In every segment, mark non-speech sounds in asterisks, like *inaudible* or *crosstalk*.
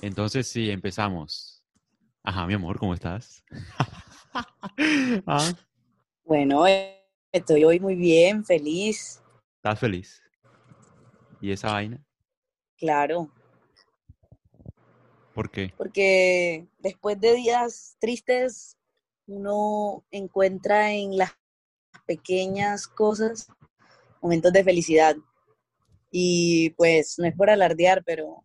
Entonces sí, empezamos. Ajá, mi amor, ¿cómo estás? *laughs* ¿Ah? Bueno, eh, estoy hoy muy bien, feliz, ¿Estás feliz? ¿Y esa vaina? claro, ¿Por qué? porque después de días tristes, uno encuentra en las pequeñas cosas momentos de felicidad. Y pues no es por alardear, pero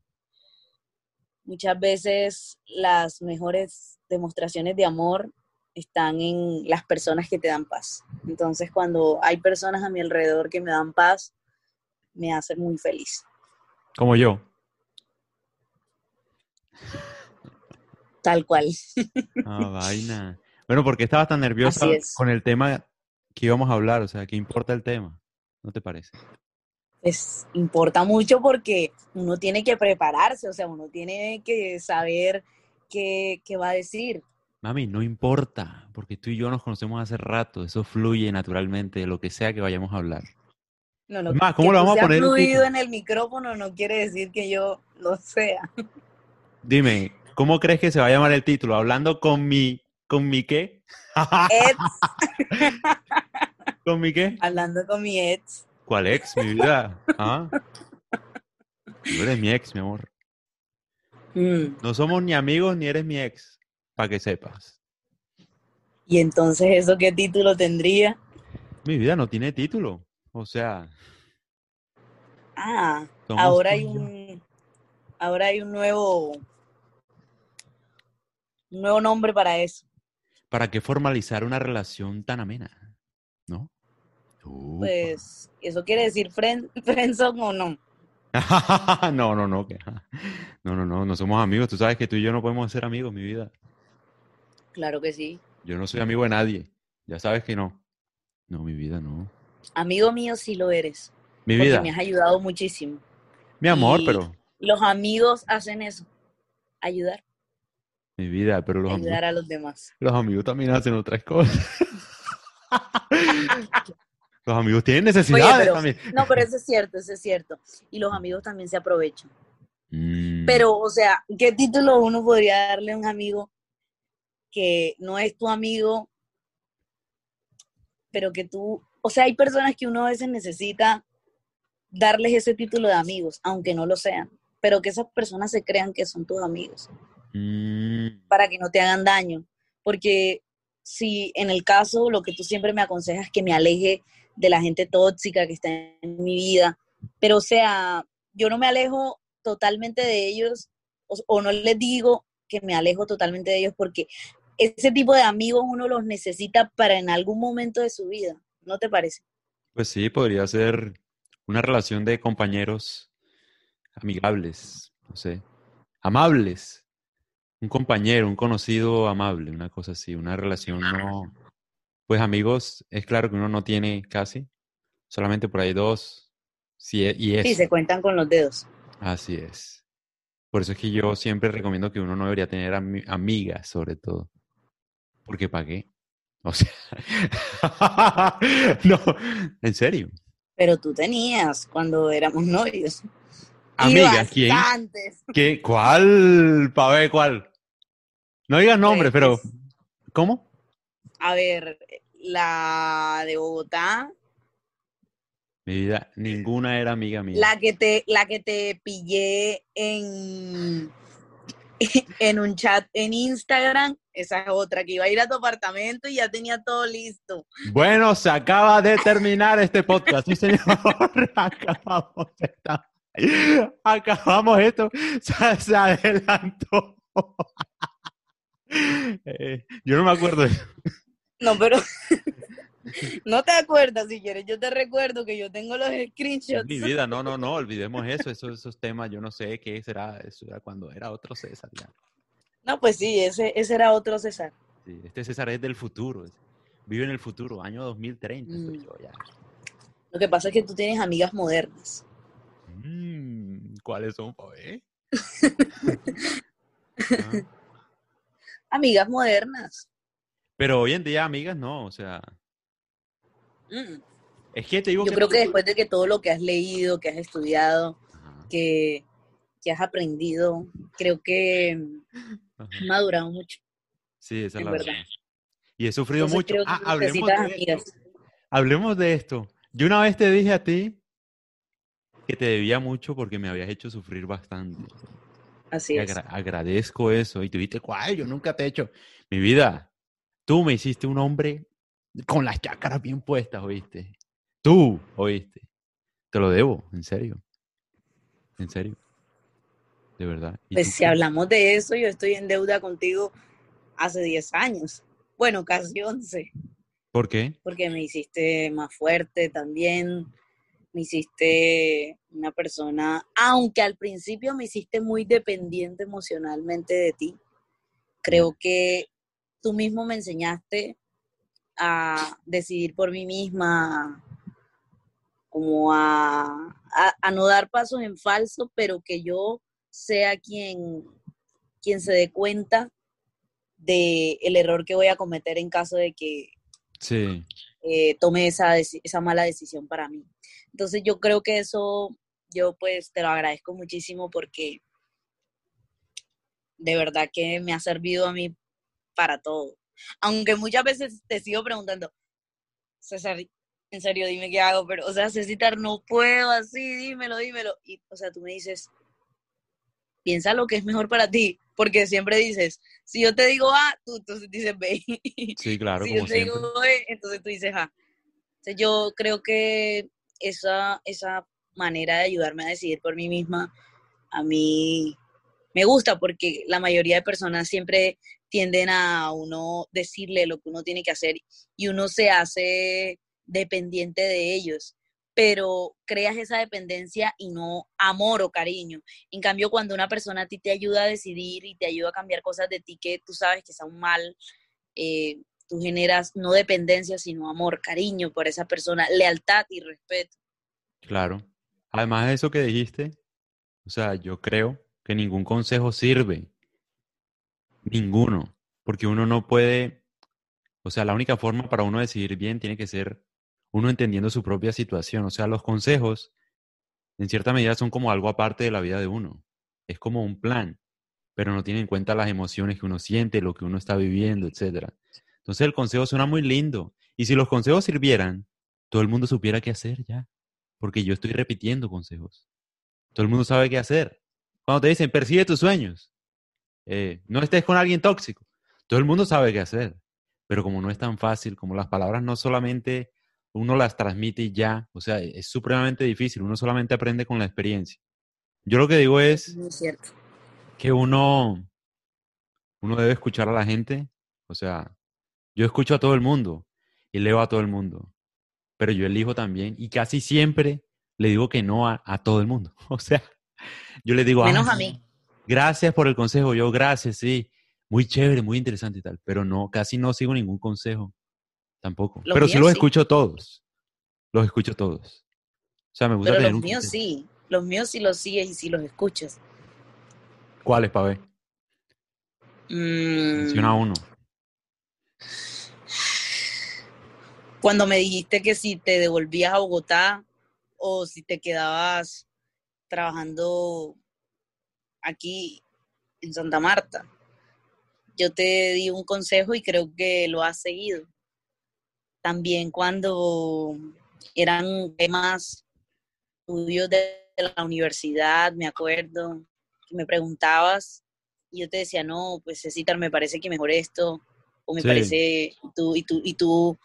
muchas veces las mejores demostraciones de amor están en las personas que te dan paz. Entonces, cuando hay personas a mi alrededor que me dan paz, me hacen muy feliz. Como yo. Tal cual. Ah, vaina. Bueno, ¿por qué estabas tan nerviosa con el tema que íbamos a hablar? O sea, ¿qué importa el tema? ¿No te parece? Pues importa mucho porque uno tiene que prepararse, o sea, uno tiene que saber qué, qué va a decir. Mami, no importa, porque tú y yo nos conocemos hace rato, eso fluye naturalmente de lo que sea que vayamos a hablar. No, no, Es más, ¿cómo que tú vamos a poner fluido en el micrófono no quiere decir que yo lo sea. Dime, ¿cómo crees que se va a llamar el título? ¿Hablando con mi, con mi qué? *laughs* ¿Con mi qué? hablando con mi ex. ¿Cuál ex, mi vida? ¿Ah? Tú eres mi ex, mi amor. Mm, No somos ni amigos ni eres mi ex, para que sepas. Y entonces, ¿eso qué título tendría? Mi vida no tiene título. O sea, Ah, ahora hay un, ahora hay un nuevo, un nuevo nombre para eso. ¿Para qué formalizar una relación tan amena? ¿No? Upa. Pues, ¿eso quiere decir friend, *laughs* friendzone o *laughs* no? no, no, no. No, no, no, no somos amigos. Tú sabes que tú y yo no podemos ser amigos, mi vida. Claro que sí. Yo no soy amigo de nadie. Ya sabes que no. No, mi vida, no. Amigo mío sí lo eres, Mi porque vida, me has ayudado muchísimo. mi amor, y- pero. Los amigos hacen eso, ayudar, Mi vida, pero los amigos, ayudar a los demás. los amigos también hacen otras cosas. *laughs* los amigos tienen necesidades pero- también. No, pero eso es cierto, eso es cierto. Y los amigos también se aprovechan. Mm, Pero, o sea, ¿qué título uno podría darle a un amigo que no es tu amigo, pero que tú, o sea, hay personas que uno a veces necesita darles ese título de amigos, aunque no lo sean, pero que esas personas se crean que son tus amigos. mm, para que no te hagan daño. Porque si en el caso lo que tú siempre me aconsejas es que me aleje de la gente tóxica que está en mi vida, pero o sea, yo no me alejo totalmente de ellos o, no les digo que me alejo totalmente de ellos porque ese tipo de amigos uno los necesita para en algún momento de su vida, ¿no te parece? Pues sí, podría ser una relación de compañeros amigables, no sé, amables. Un compañero, un conocido amable, una cosa así, una relación no. Pues amigos, es claro que uno no tiene casi, solamente por ahí dos, sí, e- y Sí, eso. se cuentan con los dedos. Así es. Por eso es que yo siempre recomiendo que uno no debería tener ami- amigas, sobre todo. Porque ¿para qué? O sea, *laughs* no, en serio. Pero tú tenías cuando éramos novios. Amigas, ¿quién? ¿Qué? ¿Cuál? Pa' ver, ¿cuál? No digas nombres, pero Pues, ¿cómo? A ver, la de Bogotá, Mi vida, ninguna era amiga mía. la que te, la que te pillé en, *laughs* en un chat en Instagram, esa es otra, que iba a ir a tu apartamento y ya tenía todo listo. Bueno, se acaba de terminar este podcast, sí señor. *laughs* Acabamos esta- Acabamos esto, se, se adelantó. *laughs* Eh, yo no me acuerdo. No, pero *laughs* no te acuerdas, si quieres, yo te recuerdo que yo tengo los screenshots. Mi vida, no, no, no, olvidemos eso, esos, esos temas, yo no sé qué será, eso era cuando era otro César. ya. No, pues sí, ese, ese era otro César. Sí, este César es del futuro, vive en el futuro, año 2030 estoy Mm. yo ya. Lo que pasa es que tú tienes amigas modernas. Mm, ¿Cuáles son, ver? *laughs* Ah, Amigas modernas. Pero hoy en día, amigas, no, o sea, Mm. es que te digo Yo que creo que después de que todo lo que has leído, que has estudiado, Ajá. que que has aprendido. Creo que Ajá. has madurado mucho. Sí, esa es la verdad. verdad. Y he sufrido Entonces mucho. Ah, hablemos de esto. amigas. Hablemos de esto. Yo una vez te dije a ti que te debía mucho porque me habías hecho sufrir bastante. Así es. agra- agradezco eso. Y tú dijiste, ¿cuál? Yo nunca te he hecho. Mi vida, tú me hiciste un hombre con las chácaras bien puestas, ¿oíste? Tú, ¿oíste? Te lo debo, en serio. En serio. De verdad. ¿Y Pues si qué? hablamos de eso, yo estoy en deuda contigo hace 10 años. Bueno, casi 11, ¿Por qué? porque me hiciste más fuerte también. Me hiciste una persona, aunque al principio me hiciste muy dependiente emocionalmente de ti, creo que tú mismo me enseñaste a decidir por mí misma, como a, a- a no dar pasos en falso, pero que yo sea quien, quien se dé cuenta de el error que voy a cometer en caso de que Sí. eh, tome esa, esa mala decisión para mí. Entonces yo creo que eso, yo pues te lo agradezco muchísimo porque de verdad que me ha servido a mí para todo. Aunque muchas veces te sigo preguntando, César, en serio, dime qué hago, pero, o sea, Cecitar, no puedo así, dímelo, dímelo. Y, o sea, tú me dices, piensa lo que es mejor para ti, porque siempre dices, si yo te digo A, tú entonces dices B. *laughs* Sí, claro, si como yo te siempre. digo B, entonces tú dices A. Entonces, yo creo que esa, esa manera de ayudarme a decidir por mí misma, a mí me gusta porque la mayoría de personas siempre tienden a uno decirle lo que uno tiene que hacer y uno se hace dependiente de ellos, pero creas esa dependencia y no amor o cariño. En cambio, cuando una persona a ti te ayuda a decidir y te ayuda a cambiar cosas de ti que tú sabes que están mal, eh, tú generas no dependencia, sino amor, cariño por esa persona, lealtad y respeto. Claro. Además de eso que dijiste, o sea, yo creo que ningún consejo sirve. Ninguno. Porque uno no puede, o sea, la única forma para uno decidir bien tiene que ser uno entendiendo su propia situación. O sea, los consejos, en cierta medida, son como algo aparte de la vida de uno. Es como un plan, pero no tiene en cuenta las emociones que uno siente, lo que uno está viviendo, etcétera. Entonces el consejo suena muy lindo. Y si los consejos sirvieran, todo el mundo supiera qué hacer ya. Porque yo estoy repitiendo consejos. Todo el mundo sabe qué hacer. Cuando te dicen, persigue tus sueños, eh, no estés con alguien tóxico, todo el mundo sabe qué hacer. Pero como no es tan fácil, como las palabras no solamente uno las transmite y ya, o sea, es supremamente difícil, uno solamente aprende con la experiencia. Yo lo que digo es cierto. que uno, uno debe escuchar a la gente, o sea, yo escucho a todo el mundo y leo a todo el mundo, pero yo elijo también y casi siempre le digo que no a, a todo el mundo. *laughs* O sea, yo le digo, Menos "Ah, a mí. Gracias por el consejo, yo gracias, sí, muy chévere, muy interesante y tal, pero no, casi no sigo ningún consejo, tampoco. Los pero sí los sí. escucho todos, los escucho todos. O sea, me gusta Pero tener los un míos sí, los míos sí los sigues y sí los escuchas. ¿Cuáles, pa' ver? Mm, Menciona uno. cuando me dijiste que si te devolvías a Bogotá o si te quedabas trabajando aquí en Santa Marta, yo te di un consejo y creo que lo has seguido. También cuando eran temas tuyos de la universidad, me acuerdo, que me preguntabas y yo te decía, no, pues Cecitar, me parece que mejor esto, o me Sí. parece, y tú, y tú, y tú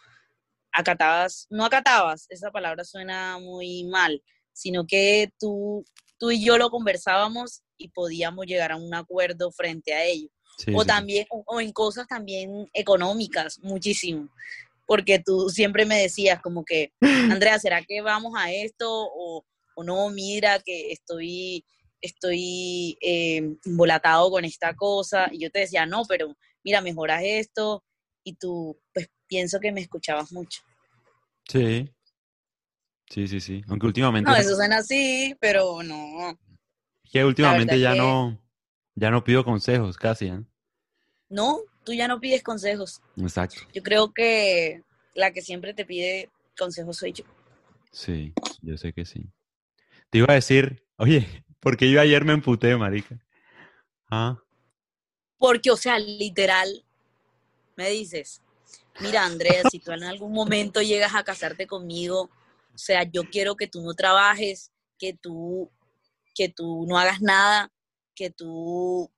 acatabas, no acatabas, esa palabra suena muy mal, sino que tú, tú y yo lo conversábamos y podíamos llegar a un acuerdo frente a ello. Sí, o sí, también, o, en cosas también económicas, muchísimo. Porque tú siempre me decías como que, *laughs* Andrea, ¿será que vamos a esto? O, o no, mira que estoy, estoy eh, embolatado con esta cosa. Y yo te decía, no, pero mira, mejoras esto. Y tú, pues pienso que me escuchabas mucho. Sí. Sí, sí, sí. Aunque últimamente, No, eso suena así, pero no. Que últimamente ya que- no, ya no pido consejos casi, ¿eh? No, tú ya no pides consejos. Exacto. Yo creo que la que siempre te pide consejos soy yo. Sí, yo sé que sí. Te iba a decir, oye, *laughs* Porque yo ayer me emputé, marica. Ah. Porque, o sea, literal, me dices, mira, Andrea, si tú en algún momento llegas a casarte conmigo, o sea, yo quiero que tú no trabajes, que tú, que tú no hagas nada, que tú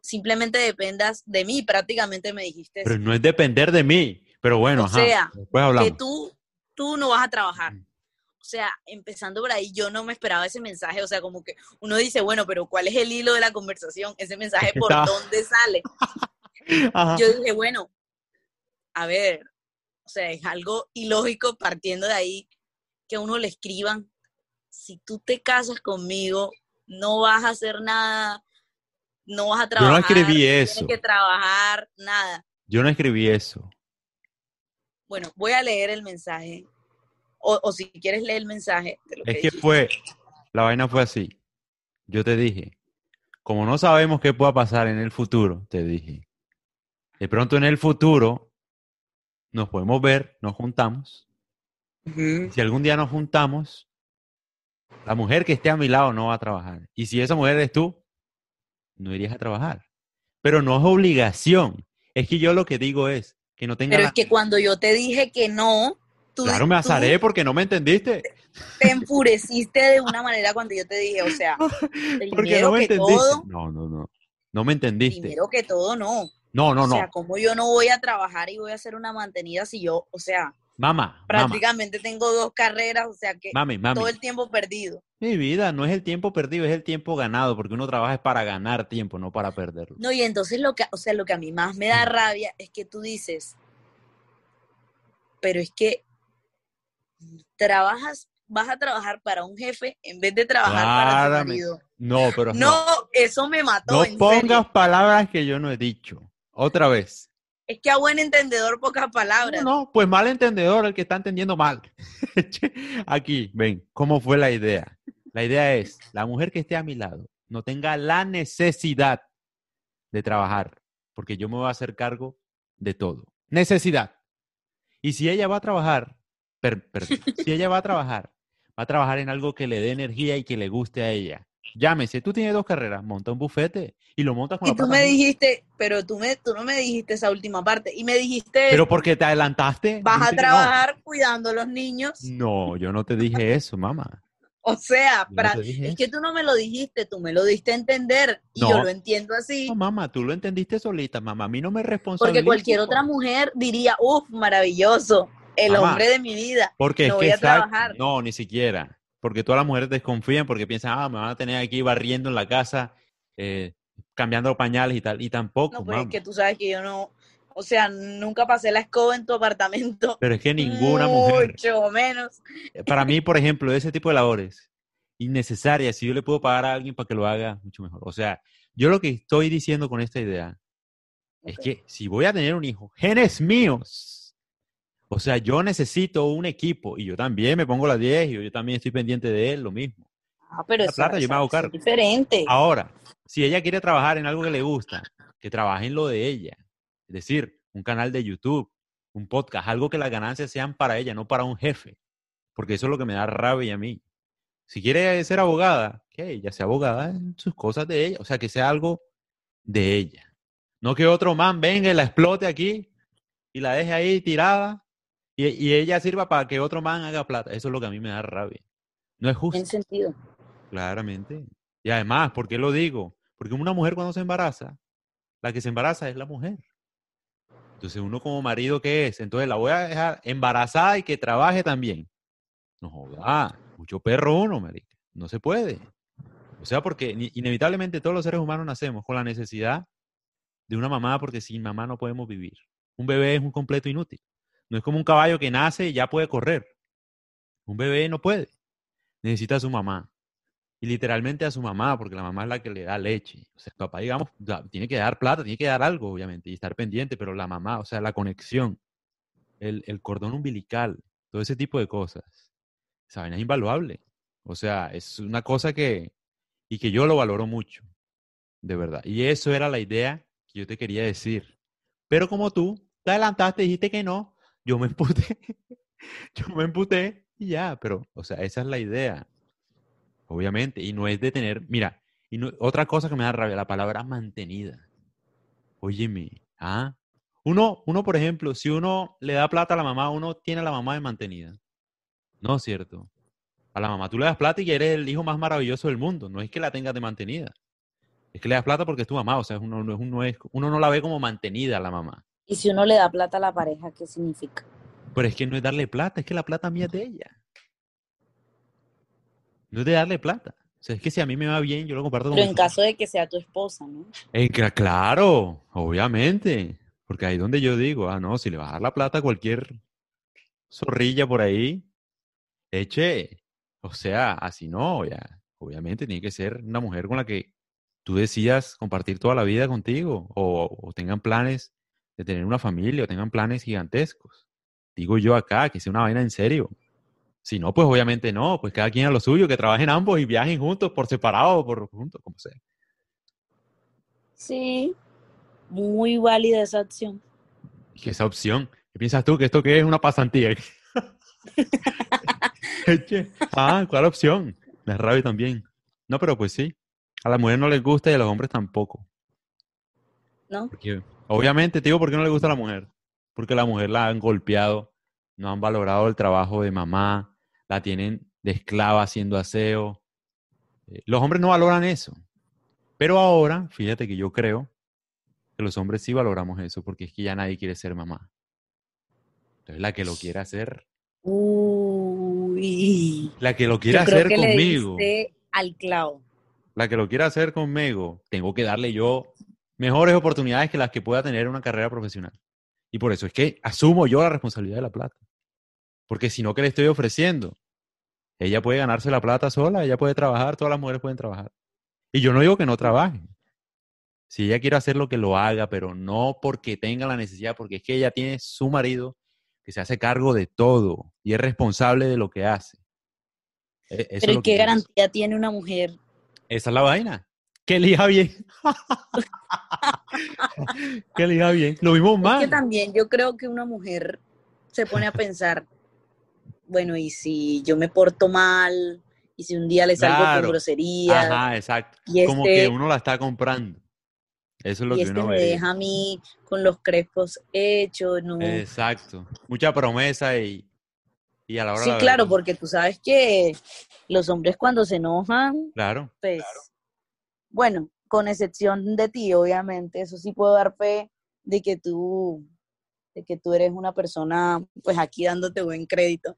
simplemente dependas de mí, prácticamente me dijiste. Pero no es depender de mí, pero bueno, o sea, que tú, tú no vas a trabajar. O sea, empezando por ahí, yo no me esperaba ese mensaje, o sea, como que uno dice, bueno, pero ¿cuál es el hilo de la conversación? Ese mensaje, ¿por dónde sale? *laughs* Yo dije, bueno, a ver, o sea, es algo ilógico partiendo de ahí que uno le escriban, si tú te casas conmigo, no vas a hacer nada, no vas a trabajar. Yo no escribí eso. Tienes que trabajar, nada. Yo no escribí eso. Bueno, voy a leer el mensaje. O, si quieres leer el mensaje. es que, fue, la vaina fue así. Yo te dije, como no sabemos qué pueda pasar en el futuro, te dije, de pronto en el futuro nos podemos ver, nos juntamos. Si algún día nos juntamos, la mujer que esté a mi lado no va a trabajar. Y si esa mujer eres tú, no irías a trabajar. Pero no es obligación. Es que yo lo que digo es que no tenga... Pero es que cuando yo te dije que no, tú... Claro, me azaré porque no me entendiste. Te enfureciste de una manera cuando yo te dije, o sea, *laughs* porque no me que todo... No, no, no. No me entendiste. Primero que todo, no. No, no, no. O sea, como yo no voy a trabajar y voy a hacer una mantenida si yo, o sea, Mamá. Prácticamente tengo dos carreras, o sea que todo el tiempo perdido. Mi vida, no es el tiempo perdido, es el tiempo ganado, porque uno trabaja es para ganar tiempo, no para perderlo. No, y entonces lo que, o sea, lo que a mí más me da rabia es que tú dices, pero es que trabajas, vas a trabajar para un jefe en vez de trabajar para tu marido. No, pero no, eso me mató. No pongas palabras que yo no he dicho. Otra vez. Es que a buen entendedor pocas palabras. No, no, pues mal entendedor el que está entendiendo mal. *laughs* Aquí, ven, ¿cómo fue la idea? La idea es, la mujer que esté a mi lado no tenga la necesidad de trabajar, porque yo me voy a hacer cargo de todo. Necesidad. Y si ella va a trabajar, si ella va a trabajar, va a trabajar en algo que le dé energía y que le guste a ella. Llámese, tú tienes dos carreras, monta un bufete y lo montas con y tú me dijiste, pero tú, me, tú no me dijiste esa última parte. Y me dijiste... Pero porque te adelantaste. Vas a trabajar cuidando a los niños. No, yo no te dije eso, mamá. O sea, es que tú no me lo dijiste, tú me lo diste a entender y yo lo entiendo así. No, mamá, tú lo entendiste solita, mamá. A mí no me responsabiliza. Porque cualquier otra mujer diría, uff, maravilloso, el hombre de mi vida. Porque no voy a trabajar. No, ni siquiera porque todas las mujeres desconfían porque piensan, ah, me van a tener aquí barriendo en la casa, eh, cambiando pañales y tal, y tampoco. No, pero es que tú sabes que yo no, o sea, nunca pasé la escoba en tu apartamento. Pero es que ninguna mujer. Mucho menos. Eh, para mí, por ejemplo, ese tipo de labores innecesarias, si yo le puedo pagar a alguien para que lo haga, mucho mejor. O sea, yo lo que estoy diciendo con esta idea es que si voy a tener un hijo, genes míos, o sea, yo necesito un equipo y yo también me pongo las 10 y yo, también estoy pendiente de él, lo mismo. Ah, pero la plata yo me hago cargo. Es diferente. Ahora, si ella quiere trabajar en algo que le gusta, que trabaje en lo de ella. Es decir, un canal de YouTube, un podcast, algo que las ganancias sean para ella, no para un jefe. Porque eso es lo que me da rabia a mí. Si quiere ser abogada, que ella sea abogada en sus cosas de ella. O sea, que sea algo de ella. No que otro man venga y la explote aquí y la deje ahí tirada y, ella sirva para que otro man haga plata. Eso es lo que a mí me da rabia. No es justo. En sentido. Claramente. Y además, ¿por qué lo digo? Porque una mujer cuando se embaraza, la que se embaraza es la mujer. Entonces, uno como marido, ¿qué es? Entonces, la voy a dejar embarazada y que trabaje también. No joda, mucho perro uno, marica. No se puede. O sea, porque inevitablemente todos los seres humanos nacemos con la necesidad de una mamá, porque sin mamá no podemos vivir. Un bebé es un completo inútil. No es como un caballo que nace y ya puede correr. Un bebé no puede. Necesita a su mamá. Y literalmente a su mamá, porque la mamá es la que le da leche. O sea, el papá, digamos, tiene que dar plata, tiene que dar algo, obviamente, y estar pendiente, pero la mamá, o sea, la conexión, el, cordón umbilical, todo ese tipo de cosas. Esa vaina es invaluable. O sea, es una cosa que, y que yo lo valoro mucho, de verdad. Y eso era la idea que yo te quería decir. Pero como tú te adelantaste, dijiste que no, yo me emputé, *laughs* yo me emputé y ya, pero, o sea, esa es la idea. Obviamente. Y no es de tener, mira, y no- otra cosa que me da rabia, la palabra mantenida. Óyeme, ¿ah? Uno, uno, por ejemplo, si uno le da plata a la mamá, uno tiene a la mamá de mantenida. No es cierto. A la mamá tú le das plata y eres el hijo más maravilloso del mundo. No es que la tengas de mantenida. Es que le das plata porque es tu mamá. O sea, uno, uno, es, uno no la ve como mantenida a la mamá. Y si uno le da plata a la pareja, ¿qué significa? Pero es que no es darle plata, es que la plata mía es de ella. No es de darle plata. O sea, es que si a mí me va bien, yo lo comparto con Pero en familia. caso de que sea tu esposa, ¿no? Eh, cla- claro, obviamente. Porque ahí donde yo digo, ah, no, si le vas a dar la plata a cualquier zorrilla por ahí, eche. O sea, así no, ya. Obviamente tiene que ser una mujer con la que tú decidas compartir toda la vida contigo. O, o tengan planes de tener una familia, o tengan planes gigantescos. Digo yo acá, que sea una vaina en serio. Si no, pues obviamente no, pues cada quien a lo suyo, que trabajen ambos y viajen juntos, por separado por juntos, como sea. Sí, muy válida esa opción. Y que esa opción. ¿Qué piensas tú? ¿Que esto qué es una pasantía? *laughs* Ah, ¿cuál opción? La rabia también. No, pero pues sí. A la mujer no les gusta y a los hombres tampoco. ¿No? Porque, obviamente, te digo, ¿por qué no le gusta a la mujer? Porque la mujer la han golpeado, no han valorado el trabajo de mamá, la tienen de esclava haciendo aseo. Eh, Los hombres no valoran eso. Pero ahora, fíjate que yo creo que los hombres sí valoramos eso, porque es que ya nadie quiere ser mamá. Entonces, la que lo quiere hacer, Uy. la que lo creo hacer que conmigo, le diste al clavo. la que lo quiere hacer conmigo, tengo que darle yo mejores oportunidades que las que pueda tener una carrera profesional. Y por eso es que asumo yo la responsabilidad de la plata. Porque si no, ¿qué le estoy ofreciendo? Ella puede ganarse la plata sola, ella puede trabajar, todas las mujeres pueden trabajar. Y yo no digo que no trabajen. Si ella quiere hacer lo que lo haga, pero no porque tenga la necesidad, porque es que ella tiene su marido que se hace cargo de todo y es responsable de lo que hace. E- eso Pero lo ¿y que qué garantía tiene una mujer? Esa es la vaina. Que elija bien. *laughs* que elija bien. Lo mismo Es mal. que también yo creo que una mujer se pone a pensar, bueno, y si yo me porto mal, y si un día le salgo Claro. con groserías, Ajá, exacto. y Como este- que uno la está comprando. Eso es lo y que este uno me ve. deja a mí con los crespos hechos, no. Exacto. Mucha promesa y, y a la hora Sí, la claro, verdad- porque tú sabes que los hombres cuando se enojan, Claro. pues, bueno, con excepción de ti, obviamente, eso sí puedo dar fe de que tú, de que tú eres una persona, pues aquí dándote buen crédito.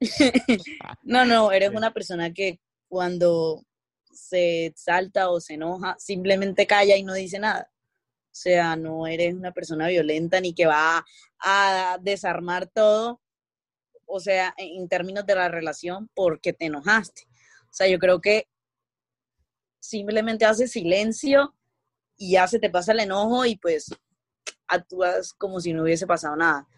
*laughs* no, no, eres una persona que cuando se salta o se enoja, simplemente calla y no dice nada. O sea, no eres una persona violenta ni que va a desarmar todo, o sea, en términos de la relación porque te enojaste. O sea, yo creo que simplemente haces silencio y ya se te pasa el enojo y pues actúas como si no hubiese pasado nada.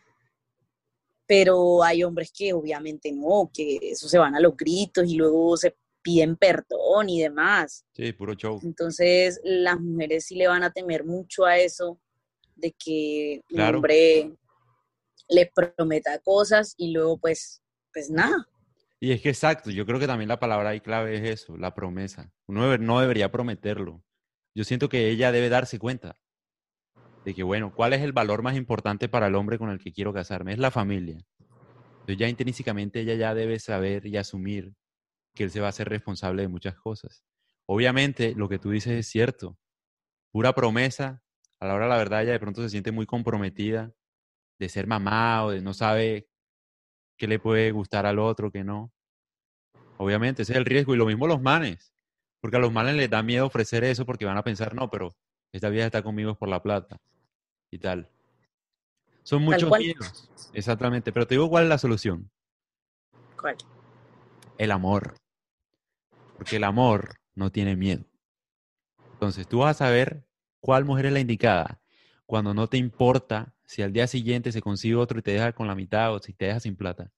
Pero hay hombres que obviamente no, que eso se van a los gritos y luego se piden perdón y demás. Sí, puro show. Entonces, las mujeres sí le van a temer mucho a eso de que un Claro. hombre les prometa cosas y luego pues, pues nada. Y es que exacto, yo creo que también la palabra ahí clave es eso, la promesa. Uno no debería prometerlo. Yo siento que ella debe darse cuenta de que, bueno, ¿cuál es el valor más importante para el hombre con el que quiero casarme? Es la familia. Entonces ya intrínsecamente ella ya debe saber y asumir que él se va a hacer responsable de muchas cosas. Obviamente lo que tú dices es cierto. Pura promesa, a la hora de la verdad ella de pronto se siente muy comprometida de ser mamá o de no sabe qué le puede gustar al otro, qué no. Obviamente, ese es el riesgo. Y lo mismo los manes. Porque a los manes les da miedo ofrecer eso porque van a pensar, no, pero esta vieja está conmigo es por la plata. Y tal. Son muchos miedos. Exactamente. Pero te digo cuál es la solución. ¿Cuál? El amor. Porque el amor no tiene miedo. Entonces, tú vas a saber cuál mujer es la indicada cuando no te importa si al día siguiente se consigue otro y te deja con la mitad o si te deja sin plata.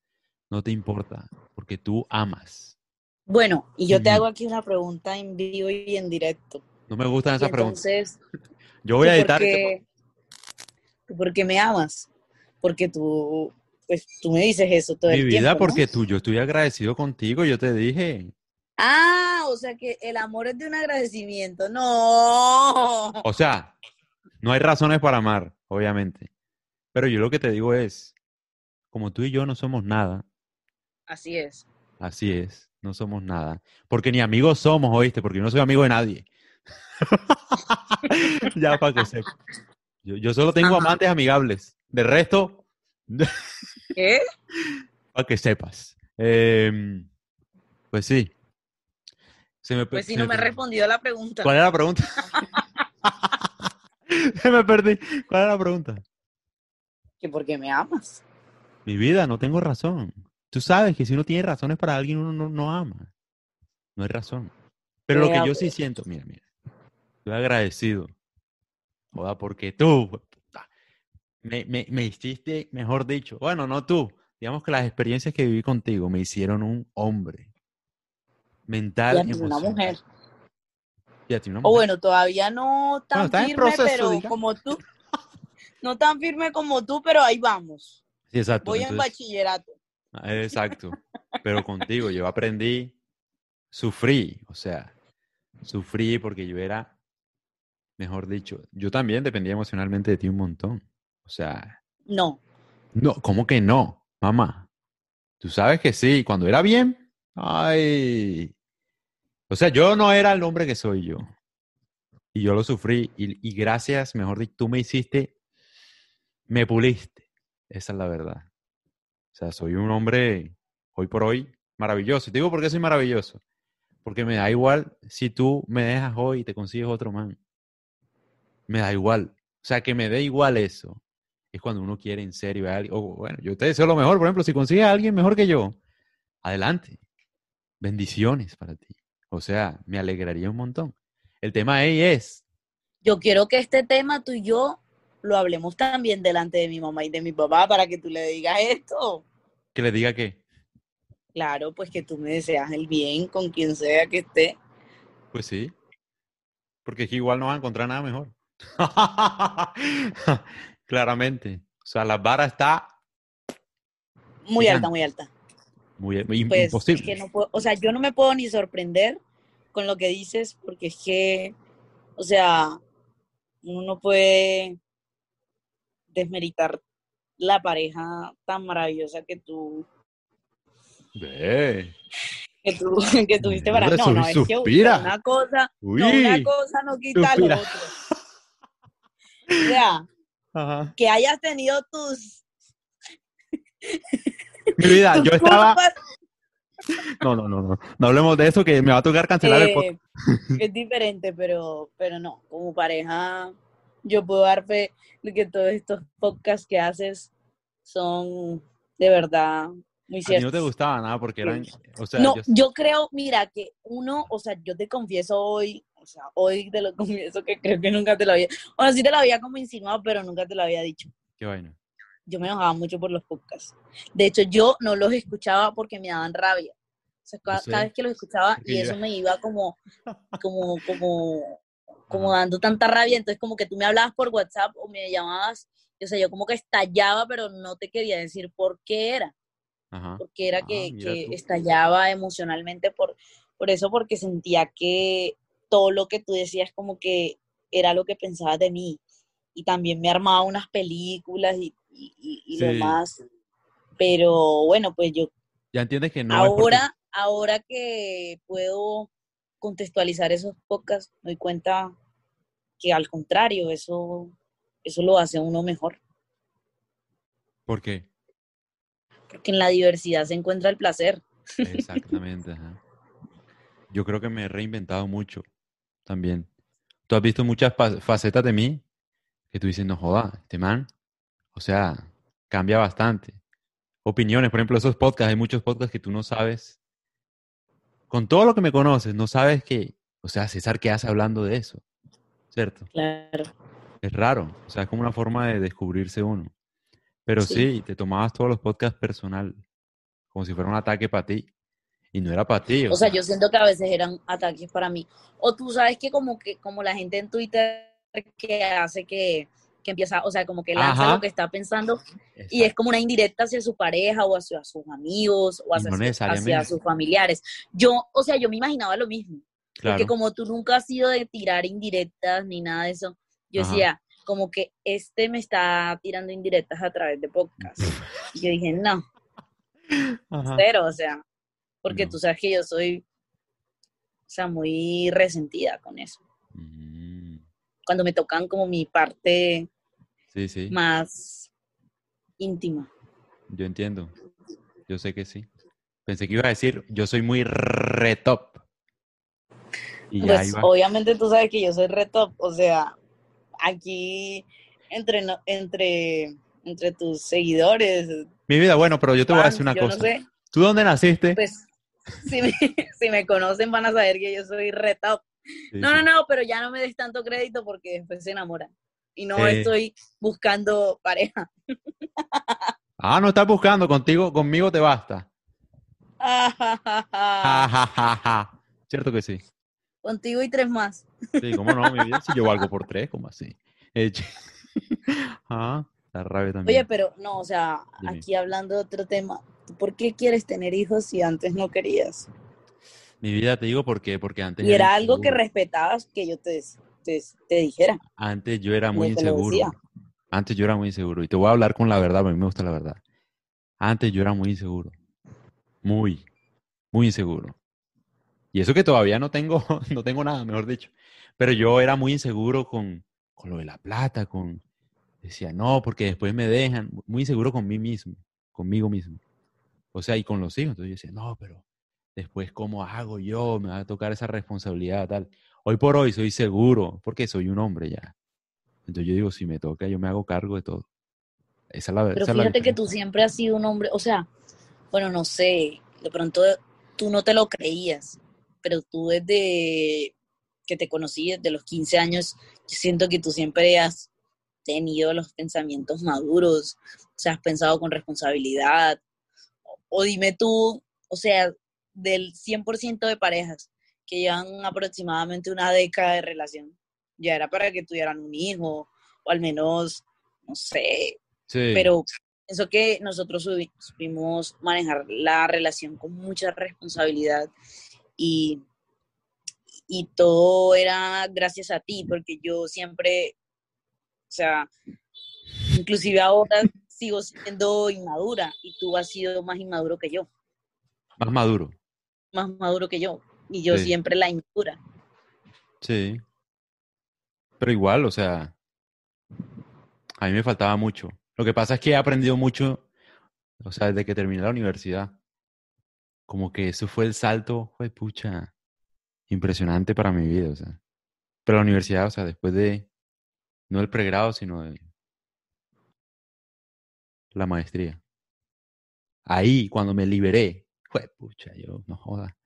No te importa, porque tú amas. Bueno, y yo te hago aquí una pregunta en vivo y en directo. No me gustan esas preguntas. entonces, *laughs* Yo voy a ¿tú editar por este qué- tú por qué me amas? Porque tú, pues, tú me dices eso todo Mi el vida, tiempo, ¿no? porque tú, yo estoy agradecido contigo, yo te dije. Ah, o sea que el amor es de un agradecimiento. No. O sea, no hay razones para amar, obviamente. Pero yo lo que te digo es, como tú y yo no somos nada, Así es. así es, no somos nada. Porque ni amigos somos, oíste, porque yo no soy amigo de nadie. *laughs* ya para que sepas. Yo, yo solo tengo Ajá. amantes amigables. De resto, ¿Qué? *laughs* para que sepas. Em, pues sí. Se me, Pues se si no me per- respondió la pregunta. ¿Cuál era la pregunta? *laughs* Se me perdí. ¿Cuál era la pregunta? Que porque me amas. Mi vida, no tengo razón. Tú sabes que si uno tiene razones para alguien, uno no, no ama. No hay razón. Pero lo que yo sí pues. siento, mira, mira. Estoy agradecido. Joda, porque tú me, me, me hiciste, mejor dicho, bueno, no tú. Digamos que las experiencias que viví contigo me hicieron un hombre. Mental, Y una mujer. Y a ti una O bueno, todavía no tan en firme, proceso, pero como tú. No tan firme como tú, pero ahí vamos. Sí, exacto. Voy en bachillerato. Ah, Exacto. Pero contigo yo aprendí, sufrí, o sea, sufrí porque yo era, mejor dicho, yo también dependía emocionalmente de ti un montón. O sea, No. no, ¿cómo que no, mamá? Tú sabes que sí, cuando era bien, ay. O sea, yo no era el hombre que soy yo. Y yo lo sufrí y, y gracias, mejor dicho, tú me hiciste, me puliste. Esa es la verdad. O sea, soy un hombre hoy por hoy maravilloso. Te digo por qué soy maravilloso. Porque me da igual si tú me dejas hoy y te consigues otro man. Me da igual. O sea, que me dé igual eso. Es cuando uno quiere en serio a alguien. O bueno, yo te deseo lo mejor. Por ejemplo, si consigues a alguien mejor que yo, adelante. Bendiciones para ti. O sea, me alegraría un montón. El tema ahí es, Yo quiero que este tema tú y yo lo hablemos también delante de mi mamá y de mi papá para que tú le digas esto. que le diga que, Claro, pues que tú me deseas el bien con quien sea que esté. pues sí. Porque es que igual no vas a encontrar nada mejor. *laughs* Claramente. O sea, la vara está Muy alta, muy alta. muy im- Pues imposible. es que no puedo, o sea, yo no me puedo ni sorprender con lo que dices, porque es que, o sea, uno no puede desmeritar la pareja tan maravillosa que tú, que tú, *laughs* que tuviste para no, no, es que una cosa, Uy. no, una cosa no quita suspira. lo otro. O sea, Ajá. que hayas tenido tus, Mi vida, *laughs* tus yo estaba. culpas, No, no, no, no. No hablemos de eso que me va a tocar cancelar el podcast. eh, es diferente, pero, pero no, como pareja, yo puedo dar fe de que todos estos podcasts que haces son de verdad muy A ciertos. no te gustaba nada porque eran. O sea, no, yo- yo creo, mira, que uno, o sea, yo te confieso hoy, o sea, hoy te lo *laughs* confieso que creo que nunca te lo había, bueno, sí te lo había como insinuado, pero nunca te lo había dicho. Qué vaina. Yo me enojaba mucho por los podcasts. De hecho, yo no los escuchaba porque me daban rabia. O sea, ca- sé. cada vez que los escuchaba y eso me iba como, como, como, *laughs* como dando tanta rabia. Entonces, como que tú me hablabas por WhatsApp o me llamabas, o sea, yo como que estallaba, pero no te quería decir por qué era. Ajá. Porque era Ah, que, que estallaba emocionalmente por, por eso, porque sentía que todo lo que tú decías como que era lo que pensabas de mí. Y también me armaba unas películas y, y, y- Sí. lo más. Pero bueno, pues yo Ya entiendes que no. ahora, ahora que puedo contextualizar esos podcasts, me doy cuenta que al contrario, eso, eso lo hace uno mejor. ¿Por qué? Porque en la diversidad se encuentra el placer. Exactamente. ajá. Yo creo que me he reinventado mucho también. Tú has visto muchas facetas de mí que tú dices, no joda, este man, o sea, cambia bastante. Opiniones, por ejemplo, esos podcasts, hay muchos podcasts que tú no sabes. Con todo lo que me conoces, no sabes que, o sea, César, ¿qué hace hablando de eso? ¿Cierto? Claro. Es raro, o sea, es como una forma de descubrirse uno. Pero Sí. sí, te tomabas todos los podcasts personal, como si fuera un ataque para ti. Y no era para ti. O sea, yo siento que a veces eran ataques para mí. O tú sabes que como que como la gente en Twitter que hace que, que empieza, o sea, como que lanza Ajá. lo que está pensando y es como una indirecta hacia su pareja o hacia sus amigos o hacia, no su- hacia sus familiares. Yo, o sea, yo me imaginaba lo mismo, porque Claro. como tú nunca has sido de tirar indirectas ni nada de eso, yo Ajá. decía, como que este me está tirando indirectas a través de podcast. *laughs* Y yo dije, no, Ajá. cero, o sea, porque No. tú sabes que yo soy, o sea, muy resentida con eso. Mm, Cuando me tocan como mi parte Sí, sí. más íntima. Yo entiendo. Yo sé que sí. Pensé que iba a decir, yo soy muy re top. Y Pues obviamente tú sabes que yo soy re top, o sea, aquí entre, no- entre, entre tus seguidores, Mi vida, bueno, pero yo te voy a decir una cosa. no sé, ¿Tú dónde naciste? pues si me, *laughs* si me conocen van a saber que yo soy re top. Sí, No, no, no, pero ya no me des tanto crédito porque después se enamoran. Y no Eh. estoy buscando pareja. Ah, no estás buscando, contigo, conmigo te basta. *laughs* *laughs* Cierto que sí. Contigo y tres más. Sí, cómo no, mi vida. Si yo valgo por tres, ¿cómo así? Eh, *laughs* Ah, la rabia también. Oye, pero no, o sea, Dime. aquí hablando de otro tema, ¿tú ¿por qué quieres tener hijos si antes no querías? Mi vida, te digo por qué, porque antes Y era algo que respetabas que yo te, te, te dijera. Antes yo era muy inseguro. Antes yo era muy inseguro. Y te voy a hablar con la verdad, porque a mí me gusta la verdad. Antes yo era muy inseguro. Muy, muy inseguro. Y eso que todavía no tengo, *laughs* no tengo nada, mejor dicho. Pero yo era muy inseguro con, con lo de la plata, con... Decía, no, porque después me dejan. Muy inseguro con mí mismo, conmigo mismo. O sea, y con los hijos. Entonces yo decía, no, pero después, ¿cómo hago yo? Me va a tocar esa responsabilidad, tal. Hoy por hoy soy seguro, porque soy un hombre ya. Entonces yo digo, si me toca, yo me hago cargo de todo. Esa es la Pero esa es la fíjate que tú siempre has sido un hombre, o sea, bueno, no sé, de pronto tú no te lo creías, pero tú desde que te conocí, desde los 15 años, yo siento que tú siempre has tenido los pensamientos maduros, o sea, has pensado con responsabilidad. O, o dime tú, o sea, del 100% de parejas que llevan aproximadamente una década de relación, ya era para que tuvieran un hijo, o al menos, no sé, Sí, pero pienso que nosotros supimos manejar la relación con mucha responsabilidad y, y todo era gracias a ti, porque yo siempre, o sea, inclusive ahora sigo siendo inmadura y tú has sido más inmaduro que yo, más maduro. más maduro que yo, y yo Sí. siempre la inmadura. Sí. Pero igual, o sea, a mí me faltaba mucho. Lo que pasa es que he aprendido mucho, o sea, desde que terminé la universidad. Como que eso fue el salto, fue pucha, impresionante para mi vida, o sea. Pero la universidad, o sea, después de, no el pregrado, sino de la maestría. Ahí, cuando me liberé, fue pucha, yo, no joda.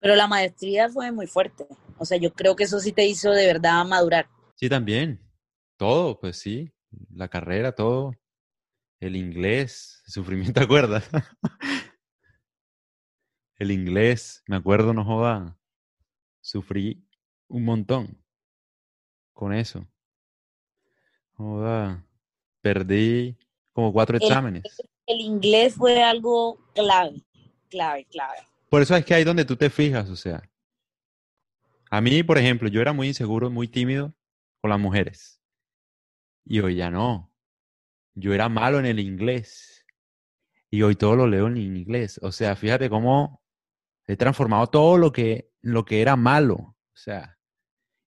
Pero la maestría fue muy fuerte, o sea, yo creo que eso sí te hizo de verdad madurar. Sí, también. Todo, pues sí. La carrera, todo. El inglés, el sufrimiento, *laughs* ¿te acuerdas? El inglés, me acuerdo, no joda. Sufrí un montón con eso. Joda. Perdí como cuatro El- exámenes. El inglés fue algo clave, clave, clave. Por eso es que ahí donde tú te fijas, o sea. A mí, por ejemplo, yo era muy inseguro, muy tímido con las mujeres. Y hoy ya no. Yo era malo en el inglés. Y hoy todo lo leo en inglés. O sea, fíjate cómo he transformado todo lo que, lo que era malo. O sea,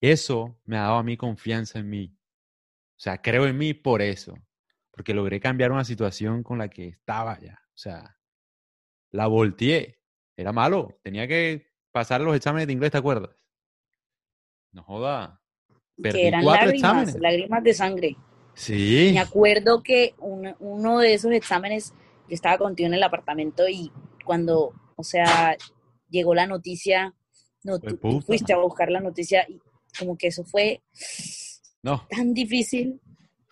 eso me ha dado a mí confianza en mí. O sea, creo en mí por eso. Porque logré cambiar una situación con la que estaba ya. O sea, la volteé. Era malo. Tenía que pasar los exámenes de inglés, ¿te acuerdas? No joda. Perdí que eran cuatro lágrimas, exámenes. lágrimas de sangre. Sí. Me acuerdo que un- uno de esos exámenes, yo estaba contigo en el apartamento y cuando, o sea, llegó la noticia, no, tú, tú fuiste a buscar la noticia y como que eso fue No, tan difícil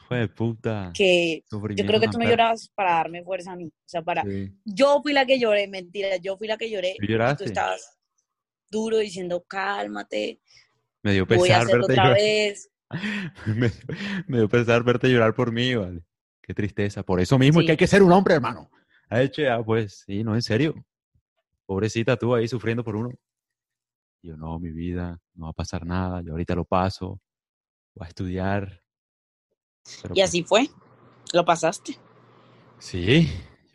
fue de puta. que yo creo que tú perro. llorabas para darme fuerza a mí. O sea, para... Sí. Yo fui la que lloré, mentira, yo fui la que lloré. ¿Tú y tú lloraste? estabas duro diciendo, cálmate, Me dio voy a pesar verte otra llorar. vez. *laughs* me, me dio pesar verte llorar por mí, vale. Qué tristeza. Por eso mismo es que hay que ser un hombre, hermano. Ha hecho ya, pues, sí, no, en serio. Pobrecita tú ahí sufriendo por uno. Yo, no, mi vida, no va a pasar nada. Yo ahorita lo paso. Voy a estudiar. Pero, y pues así fue. Lo pasaste. Sí,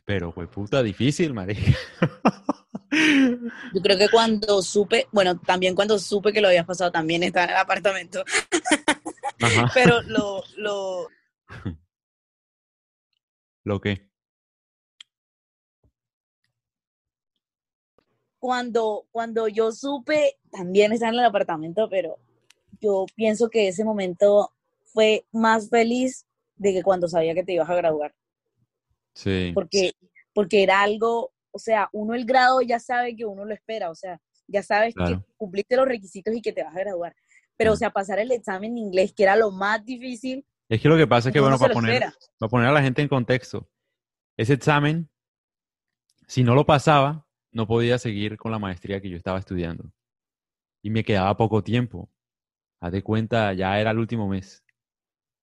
pero fue puta difícil, María. Yo creo que cuando supe, bueno, también cuando supe que lo habías pasado, también estaba en el apartamento. *laughs* Pero lo, lo... ¿Lo qué? Cuando, cuando yo supe, también estaba en el apartamento, pero yo pienso que ese momento fue más feliz de que cuando sabía que te ibas a graduar. Sí. Porque, porque era algo, o sea, uno el grado ya sabe que uno lo espera, o sea, ya sabes que cumpliste los requisitos y que te vas a graduar. Pero, o sea, pasar el examen de inglés, que era lo más difícil. Es que lo que pasa es que, bueno, para poner, para poner a la gente en contexto, ese examen, si no lo pasaba, no podía seguir con la maestría que yo estaba estudiando. Y me quedaba poco tiempo. Haz de cuenta, ya era el último mes.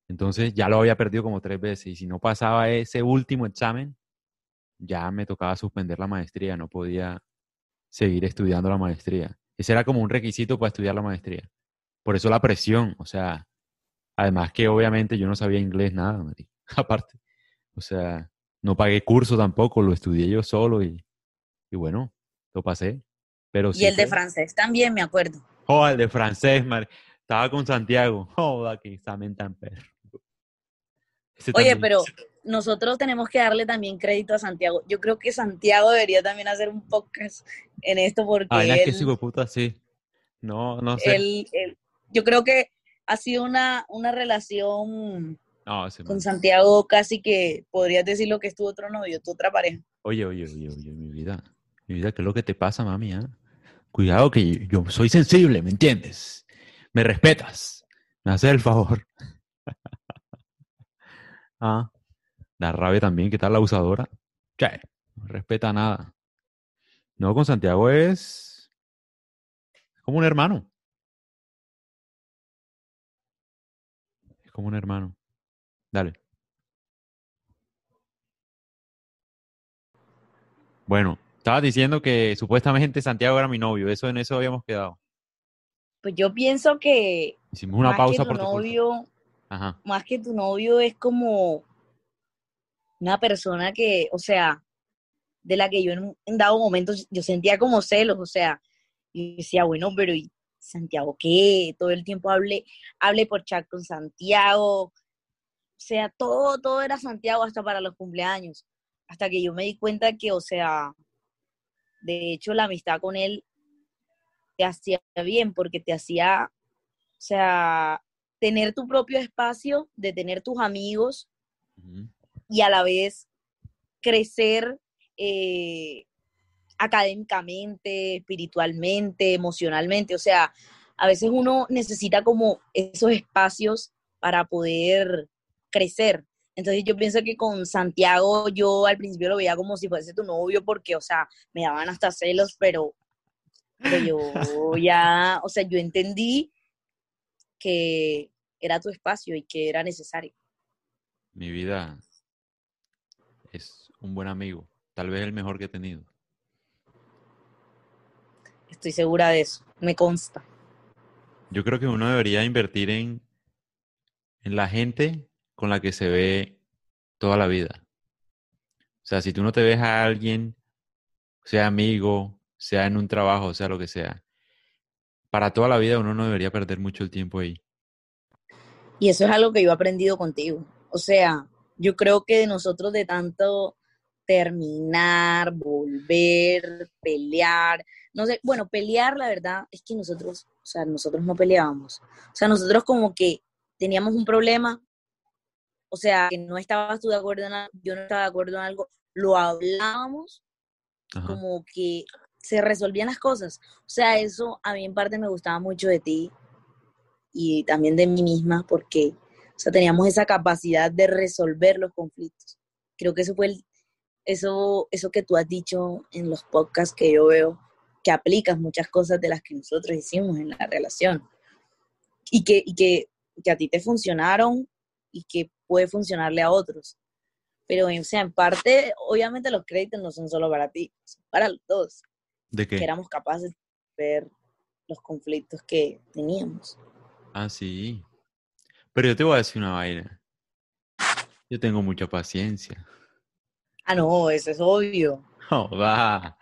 Entonces ya lo había perdido como tres veces. Y si no pasaba ese último examen, ya me tocaba suspender la maestría. No podía seguir estudiando la maestría. Ese era como un requisito para estudiar la maestría. Por eso la presión, o sea, además que obviamente yo no sabía inglés nada, *laughs* aparte. O sea, no pagué curso tampoco, lo estudié yo solo y, y bueno, lo pasé. Pero y el de francés también, me acuerdo. Oh, el de francés, Estaba con Santiago. *laughs* Oh, que examen tan perro. Oye, pero nosotros tenemos que darle también crédito a Santiago. Yo creo que Santiago debería también hacer un podcast en esto porque. Ah, es que sí, puta, sí. No, no sé. yo creo que ha sido una, una relación con Santiago casi que podrías decir lo que es tu otro novio, tu otra pareja. Oye, oye, oye, oye, mi vida. Mi vida, ¿qué es lo que te pasa, mami? Ah? Cuidado que yo soy sensible, ¿me entiendes? Me respetas. Me haces el favor. Ah, da rabia también, ¿qué tal la usadora? ¿Qué? No respeta nada. No, con Santiago es como un hermano. Es como un hermano. Dale. Bueno, estabas diciendo que supuestamente Santiago era mi novio. Eso en eso habíamos quedado. Pues yo pienso que hicimos una pausa por tu novio más que tu novio es como una persona que, o sea, de la que yo en, dado momentos yo sentía como celos, o sea, y decía, bueno, pero ¿y Santiago qué? Todo el tiempo hablé, hablé por chat con Santiago, o sea, todo, todo era Santiago hasta para los cumpleaños, hasta que yo me di cuenta que, o sea, de hecho la amistad con él te hacía bien porque te hacía, o sea, tener tu propio espacio, de tener tus amigos y a la vez crecer eh, académicamente, espiritualmente, emocionalmente. O sea, a veces uno necesita como esos espacios para poder crecer. Entonces yo pienso que con Santiago yo al principio lo veía como si fuese tu novio porque, o sea, me daban hasta celos, pero, pero *laughs* yo ya, o sea, yo entendí que era tu espacio y que era necesario. Mi vida es un buen amigo, tal vez el mejor que he tenido. Estoy segura de eso, me consta. Yo creo que uno debería invertir en, en la gente con la que se ve toda la vida. O sea, si tú no te ves a alguien, sea amigo, sea en un trabajo, sea lo que sea, para toda la vida uno no debería perder mucho el tiempo ahí. Y eso es algo que yo he aprendido contigo. O sea, yo creo que de nosotros de tanto terminar, volver, pelear, no sé, bueno, pelear la verdad es que nosotros, o sea, nosotros no peleábamos. O sea, nosotros como que teníamos un problema, o sea, que no estabas tú de acuerdo en algo, yo no estaba de acuerdo en algo, lo hablábamos, como que se resolvían las cosas. O sea, eso a mí en parte me gustaba mucho de ti y también de mí misma porque o sea, teníamos esa capacidad de resolver los conflictos. Creo que eso fue eso, eso que tú has dicho en los podcasts que yo veo, que aplicas muchas cosas de las que nosotros hicimos en la relación. Y que, y que que a ti te funcionaron y que puede funcionarle a otros. Pero, o sea, en parte, obviamente los créditos no son solo para ti, son para los dos. ¿De Que qué? éramos capaces de ver los conflictos que teníamos. Ah, sí. Pero yo te voy a decir una vaina. Yo tengo mucha paciencia. Ah, no, eso es obvio. *laughs* Joda.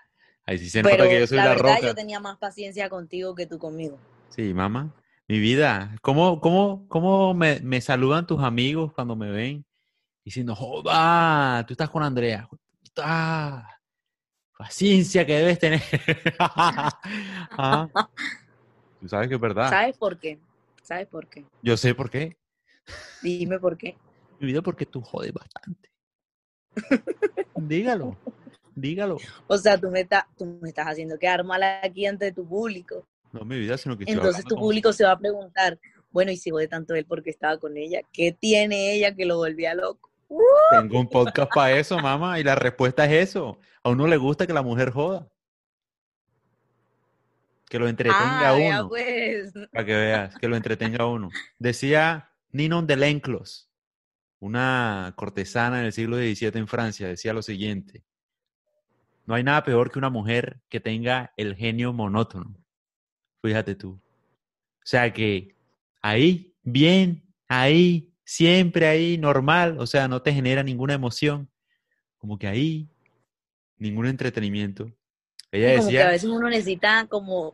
Ahí sí se nota Pero que yo soy la, la, verdad, roca. yo tenía más paciencia contigo que tú conmigo. Sí, mamá. Mi vida. ¿Cómo, cómo, cómo me, me saludan tus amigos cuando me ven? Diciendo, joda, tú estás con Andrea. Ah, paciencia que debes tener. *laughs* Ah, Tú sabes que es verdad. ¿Sabes por qué? ¿Sabes por qué? Yo sé por qué. Dime por qué. Mi vida porque tú jodes bastante. dígalo, dígalo. O sea, tú me, está- tú me estás haciendo quedar mal aquí ante tu público. No mi vida, sino que Entonces tu como- público se va a preguntar, bueno, y si jode tanto él porque estaba con ella, ¿qué tiene ella que lo volvía loco? Tengo un podcast para eso, mamá, y la respuesta es eso. A uno le gusta que la mujer joda. Que lo entretenga Ah, uno. pues. Para que veas, que lo entretenga uno. Decía Ninon de Lenclos, una cortesana del siglo XVII en Francia, decía lo siguiente. No hay nada peor que una mujer que tenga el genio monótono. Fíjate tú. O sea que ahí, bien, ahí, siempre ahí, normal, o sea, no te genera ninguna emoción. Como que ahí, ningún entretenimiento. Ella Como que a decía, veces uno necesita como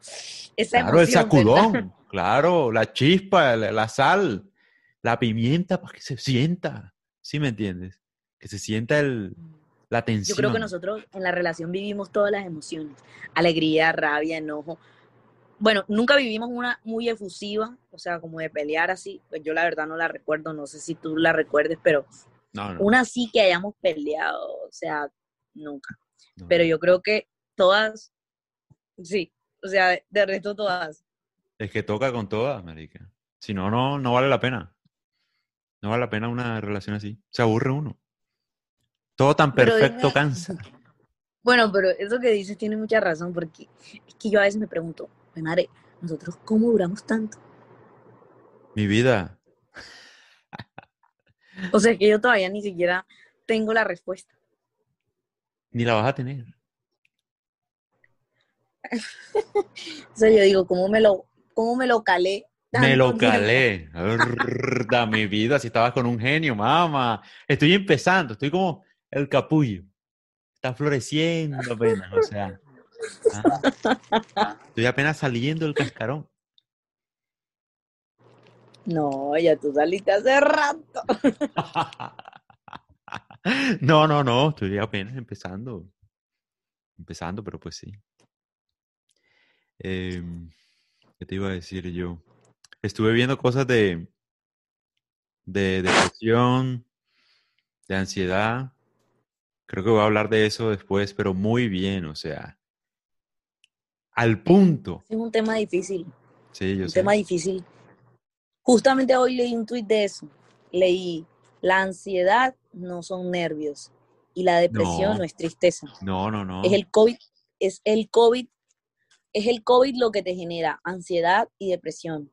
esa claro, el sacudón, claro, la chispa, la, la sal, la pimienta para que se sienta. ¿Sí me entiendes? Que se sienta el, la Yo tensión. creo que nosotros en la relación vivimos todas las emociones, alegría, rabia, enojo. Bueno, nunca vivimos una muy efusiva, o sea, como de pelear así. Pues yo la verdad no la recuerdo, no sé si tú la recuerdes, pero No, no, una así que hayamos peleado, o sea, nunca. no. Pero yo creo que todas, sí, o sea, de resto todas. Es que toca con todas, marica. Si no, no, no vale la pena. No vale la pena una relación así. Se aburre uno. Todo tan perfecto dime- cansa. Bueno, pero eso que dices tiene mucha razón, porque es que yo a veces me pregunto, "Pues, madre, nosotros cómo duramos tanto. Mi vida. O sea, es que yo todavía ni siquiera tengo la respuesta. Ni la vas a tener. *laughs* O sea, yo digo, ¿cómo me lo, cómo me lo calé? Me lo calé. Arda, mi vida, si estabas con un genio, mamá. Estoy empezando, estoy como el capullo. Está floreciendo apenas, o sea. Ah, Estoy apenas saliendo del cascarón. No, ya tú saliste hace rato. *laughs* No, no, no, estoy apenas empezando. Empezando, pero pues sí. Em, ¿qué te iba a decir yo? Estuve viendo cosas de, de depresión, de ansiedad. Creo que voy a hablar de eso después, pero muy bien, o sea, al punto. Es un tema difícil, Sí, yo un sé. tema difícil. Justamente hoy leí un tuit de eso. Leí, la ansiedad no son nervios y la depresión No. no, es tristeza. No, no, no. Es el COVID, es el COVID, es el COVID lo que te genera ansiedad y depresión.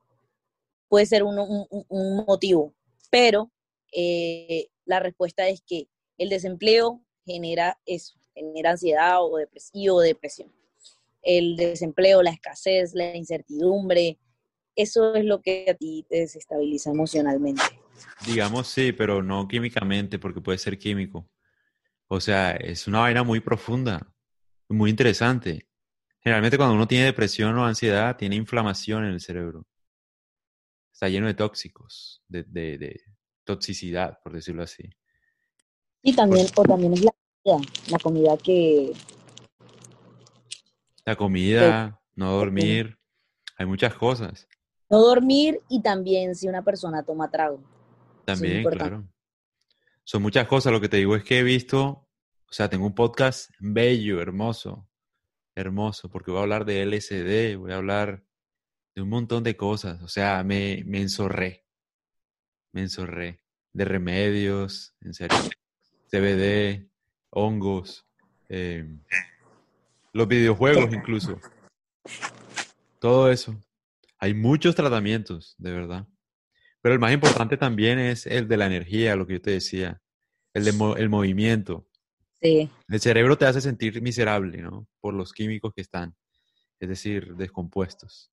Puede ser un, un- un motivo, pero eh, la respuesta es que el desempleo genera eso, genera ansiedad o depresión. El desempleo, la escasez, la incertidumbre, eso es lo que a ti te desestabiliza emocionalmente. Digamos sí, pero no químicamente, porque puede ser químico. O sea, es una vaina muy profunda, muy interesante. Generalmente cuando uno tiene depresión o ansiedad, tiene inflamación en el cerebro. Está lleno de tóxicos, de, de- de toxicidad, por decirlo así. Y también, o también es la comida, la comida que, La comida, no dormir, hay muchas cosas. no dormir y también si una persona toma trago. También, claro. Son muchas cosas. Lo que te digo es que he visto, o sea, tengo un podcast bello, hermoso, hermoso, porque voy a hablar de LSD, voy a hablar de un montón de cosas. O sea, me, me enzorré, me enzorré de remedios, en serio, CBD, hongos, eh, los videojuegos incluso. Todo eso. Hay muchos tratamientos, de verdad. Pero el más importante también es el de la energía, lo que yo te decía, el de mo- el movimiento. Sí, El cerebro te hace sentir miserable, ¿no? Por los químicos que están, es decir, descompuestos.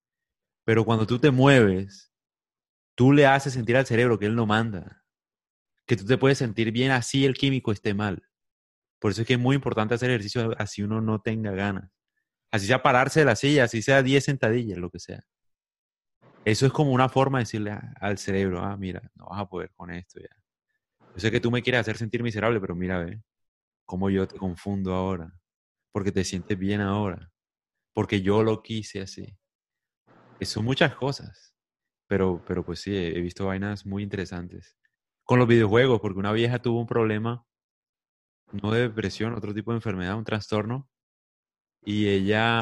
Pero cuando tú te mueves, tú le haces sentir al cerebro que él no manda, que tú te puedes sentir bien así el químico esté mal. Por eso es que es muy importante hacer ejercicio así uno no tenga ganas. Así sea pararse de la silla, así sea 10 sentadillas, lo que sea. Eso es como una forma de decirle al cerebro, ah, mira, no vas a poder con esto ya. Yo sé que tú me quieres hacer sentir miserable, pero mira, ve, cómo yo te confundo ahora, porque te sientes bien ahora, porque yo lo quise así. Son muchas cosas, pero, pero pues sí, he visto vainas muy interesantes. Con los videojuegos, porque una vieja tuvo un problema, no de depresión, otro tipo de enfermedad, un trastorno, y ella,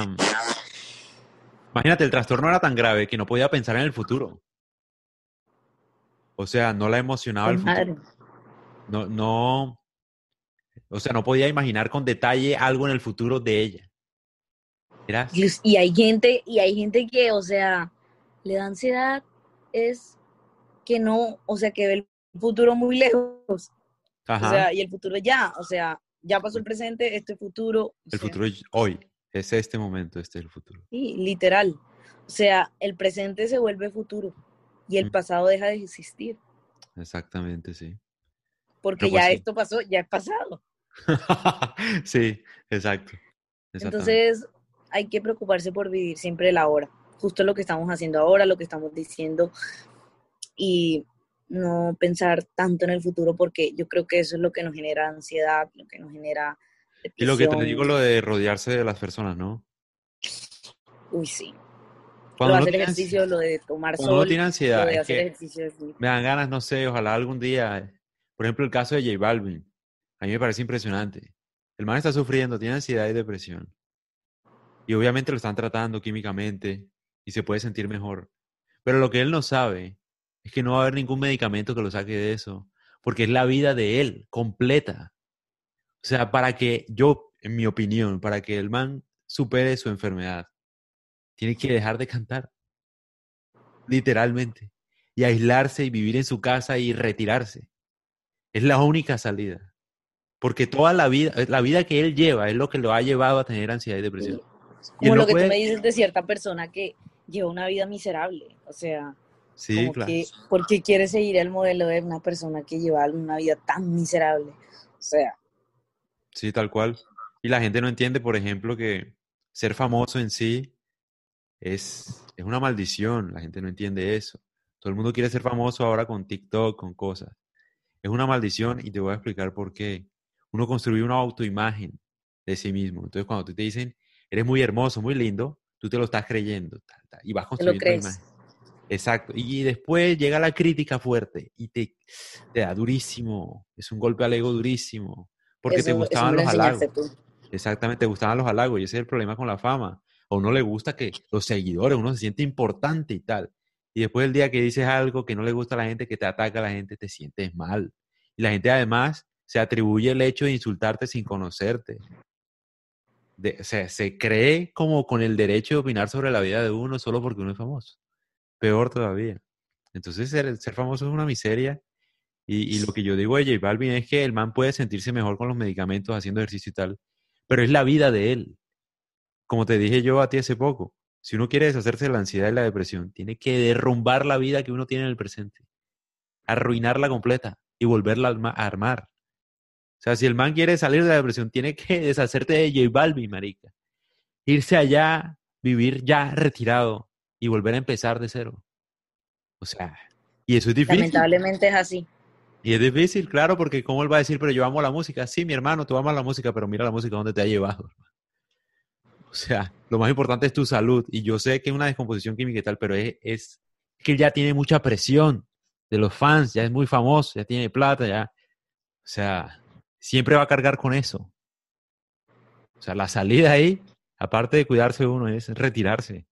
imagínate, el trastorno era tan grave que no podía pensar en el futuro. O sea, no la emocionaba el futuro. No, no, o sea, no podía imaginar con detalle algo en el futuro de ella. Era, Y y hay gente, y hay gente que, o sea, le da ansiedad, es que no, o sea, que ve el futuro muy lejos. Ajá, O sea, y el futuro ya, o sea, ya pasó el presente, este futuro. el sea, futuro es hoy, es este momento, este es el futuro. Sí, literal. O sea, el presente se vuelve futuro y el Mm. pasado deja de existir. Exactamente, sí. Porque pues ya sí. esto pasó, ya es pasado. *laughs* sí, exacto. Entonces, hay que preocuparse por vivir siempre el ahora. Justo lo que estamos haciendo ahora, lo que estamos diciendo. Y no pensar tanto en el futuro, porque yo creo que eso es lo que nos genera ansiedad, lo que nos genera. y lo que te depresión. digo, lo de rodearse de las personas, ¿no? Uy, sí. Cuando lo de uno hacer tiene ejercicio, ansi- lo de tomar uno tiene lo ansiedad, de es hacer que ejercicio. sí. me dan ganas, no sé, ojalá algún día, por ejemplo, el caso de J Balvin, a mí me parece impresionante. El man está sufriendo, tiene ansiedad y depresión. Y obviamente lo están tratando químicamente y se puede sentir mejor. Pero lo que él no sabe es que no va a haber ningún medicamento que lo saque de eso, porque es la vida de él, completa. O sea, para que yo, en mi opinión, para que el man supere su enfermedad, tiene que dejar de cantar, literalmente, y aislarse y vivir en su casa y retirarse. Es la única salida. Porque toda la vida, la vida que él lleva es lo que lo ha llevado a tener ansiedad y depresión. Y Como no lo que puede- tú me dices de cierta persona que lleva una vida miserable. O sea, Sí, como claro. que, ¿por qué quieres seguir el modelo de una persona que lleva una vida tan miserable? O sea, Sí, tal cual. Y la gente no entiende, por ejemplo, que ser famoso en sí es, es una maldición. La gente no entiende eso. Todo el mundo quiere ser famoso ahora con TikTok, con cosas. Es una maldición y te voy a explicar por qué. Uno construye una autoimagen de sí mismo. Entonces, cuando te dicen, eres muy hermoso, muy lindo, tú te lo estás creyendo. ta, ta, y vas construyendo una imagen. Exacto. Y después llega la crítica fuerte y te, te da durísimo. Es un golpe al ego durísimo. Porque te Eso- gustaban los halagos. tú. Exactamente, te gustaban los halagos. Y ese es el problema con la fama. A uno le gusta que los seguidores, uno se siente importante y tal. Y después el día que dices algo que no le gusta a la gente, que te ataca a la gente, te sientes mal. Y la gente además se atribuye el hecho de insultarte sin conocerte. De- o sea, se cree como con el derecho de opinar sobre la vida de uno solo porque uno es famoso. Peor todavía. Entonces ser, ser famoso es una miseria. Y, lo que yo digo de J Balvin es que el man puede sentirse mejor con los medicamentos, haciendo ejercicio y tal, pero es la vida de él. Como te dije yo a ti hace poco, si uno quiere deshacerse de la ansiedad y la depresión, tiene que derrumbar la vida que uno tiene en el presente, arruinarla completa y volverla a armar. O sea, si el man quiere salir de la depresión, tiene que *laughs* deshacerte de J Balvin, marica. Irse allá, vivir ya retirado y volver a empezar de cero. O sea, y eso es difícil. Lamentablemente es así. Y es difícil, claro, porque ¿cómo él va a decir, pero yo amo la música? Sí, mi hermano, tú amas la música, pero mira la música dónde te ha llevado. O sea, lo más importante es tu salud. Y yo sé que es una descomposición química y tal, pero es, es que él ya tiene mucha presión de los fans, ya es muy famoso, ya tiene plata, ya. O sea, siempre va a cargar con eso. O sea, la salida ahí, aparte de cuidarse uno, es retirarse.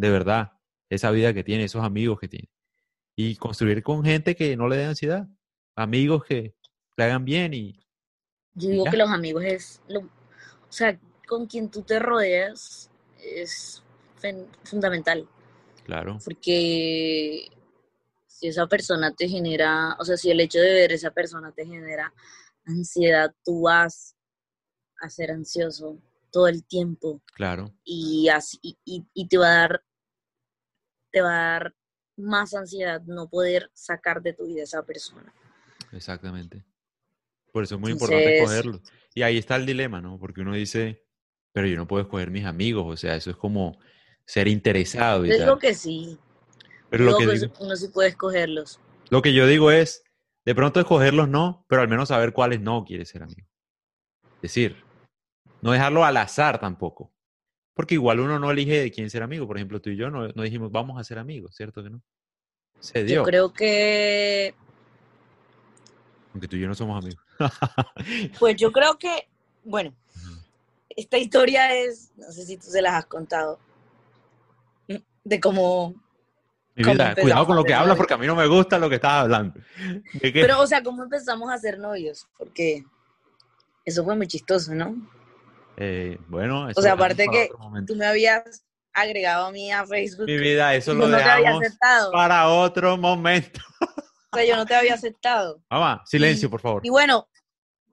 De verdad, esa vida que tiene, esos amigos que tiene. Y construir con gente que no le dé ansiedad amigos que le hagan bien y Yo digo que los amigos es lo, o sea, con quien tú te rodeas es fundamental, claro, porque si esa persona te genera, o sea, si el hecho de ver a esa persona te genera ansiedad, tú vas a ser ansioso todo el tiempo. Claro. Y, así, y, y te va a dar, te va a dar más ansiedad no poder sacar de tu vida a esa persona. Exactamente. Por eso es muy importante escogerlo. Y ahí está el dilema, ¿no? Porque uno dice, pero yo no puedo escoger mis amigos, o sea, eso es como ser interesado. Y yo digo que sí. Pero lo que uno sí puede escogerlos. Lo que yo digo es, de pronto escogerlos no, pero al menos saber cuáles no quiere ser amigo. Es decir, no dejarlo al azar tampoco. Porque igual uno no elige de quién ser amigo. Por ejemplo, tú y yo no, no dijimos, vamos a ser amigos, ¿cierto que no? Se dio. Yo creo que... Aunque tú y yo no somos amigos. pues yo creo que, bueno, *laughs* esta historia es, no sé si tú se las has contado, de cómo... Mi vida, cuidado con lo que hablas porque a mí no me gusta lo que estás hablando. *laughs* Pero, o sea, ¿cómo empezamos a ser novios? Porque eso fue muy chistoso, ¿no? Eh, bueno, o sea, aparte que tú me habías agregado a mí a Facebook. Mi vida, eso lo no dejamos para otro momento. *laughs* O sea, yo no te había aceptado. Mamá, silencio, por favor. Y bueno,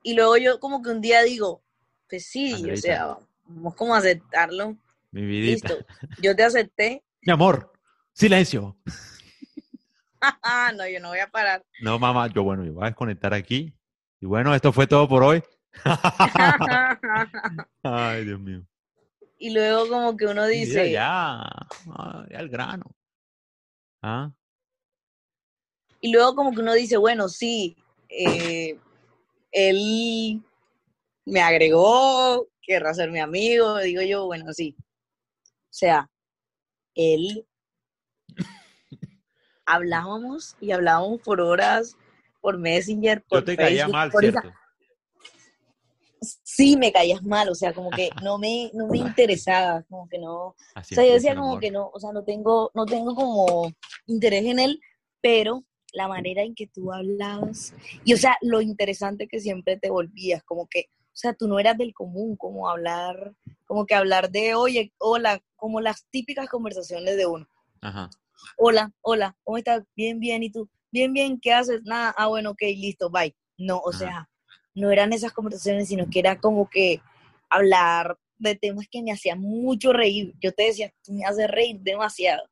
y luego yo como que un día digo, pues sí, o sea, vamos como a aceptarlo. Mi vidita. Listo, yo te acepté. Mi amor, silencio. *laughs* no, yo no voy a parar. No, mamá, yo bueno, yo voy a desconectar aquí. Y bueno, esto fue todo por hoy. *laughs* Ay, Dios mío. Y luego como que uno dice... ya, ya el grano. ¿Ah? Y luego como que uno dice, bueno, sí, eh, él me agregó, querrá ser mi amigo, digo yo, bueno, sí. O sea, él *laughs* hablábamos y hablábamos por horas, por Messenger, por Yo te caía mal, ¿cierto? Sí, me caías mal, o sea, como que *laughs* no me, no me interesaba, como que no. o sea, yo decía como que no, o sea, no tengo, no tengo como interés en él, pero la manera en que tú hablabas, y o sea, lo interesante que siempre te volvías, como que, o sea, tú no eras del común, como hablar, como que hablar de, oye, hola, como las típicas conversaciones de uno. Ajá. Hola, hola, ¿cómo estás? Bien, bien, ¿y tú? Bien, bien, ¿qué haces? Nada, ah, bueno, ok, listo, bye. No, o sea, no eran esas conversaciones, sino que era como que hablar de temas que me hacían mucho reír. Yo te decía, tú me haces reír demasiado.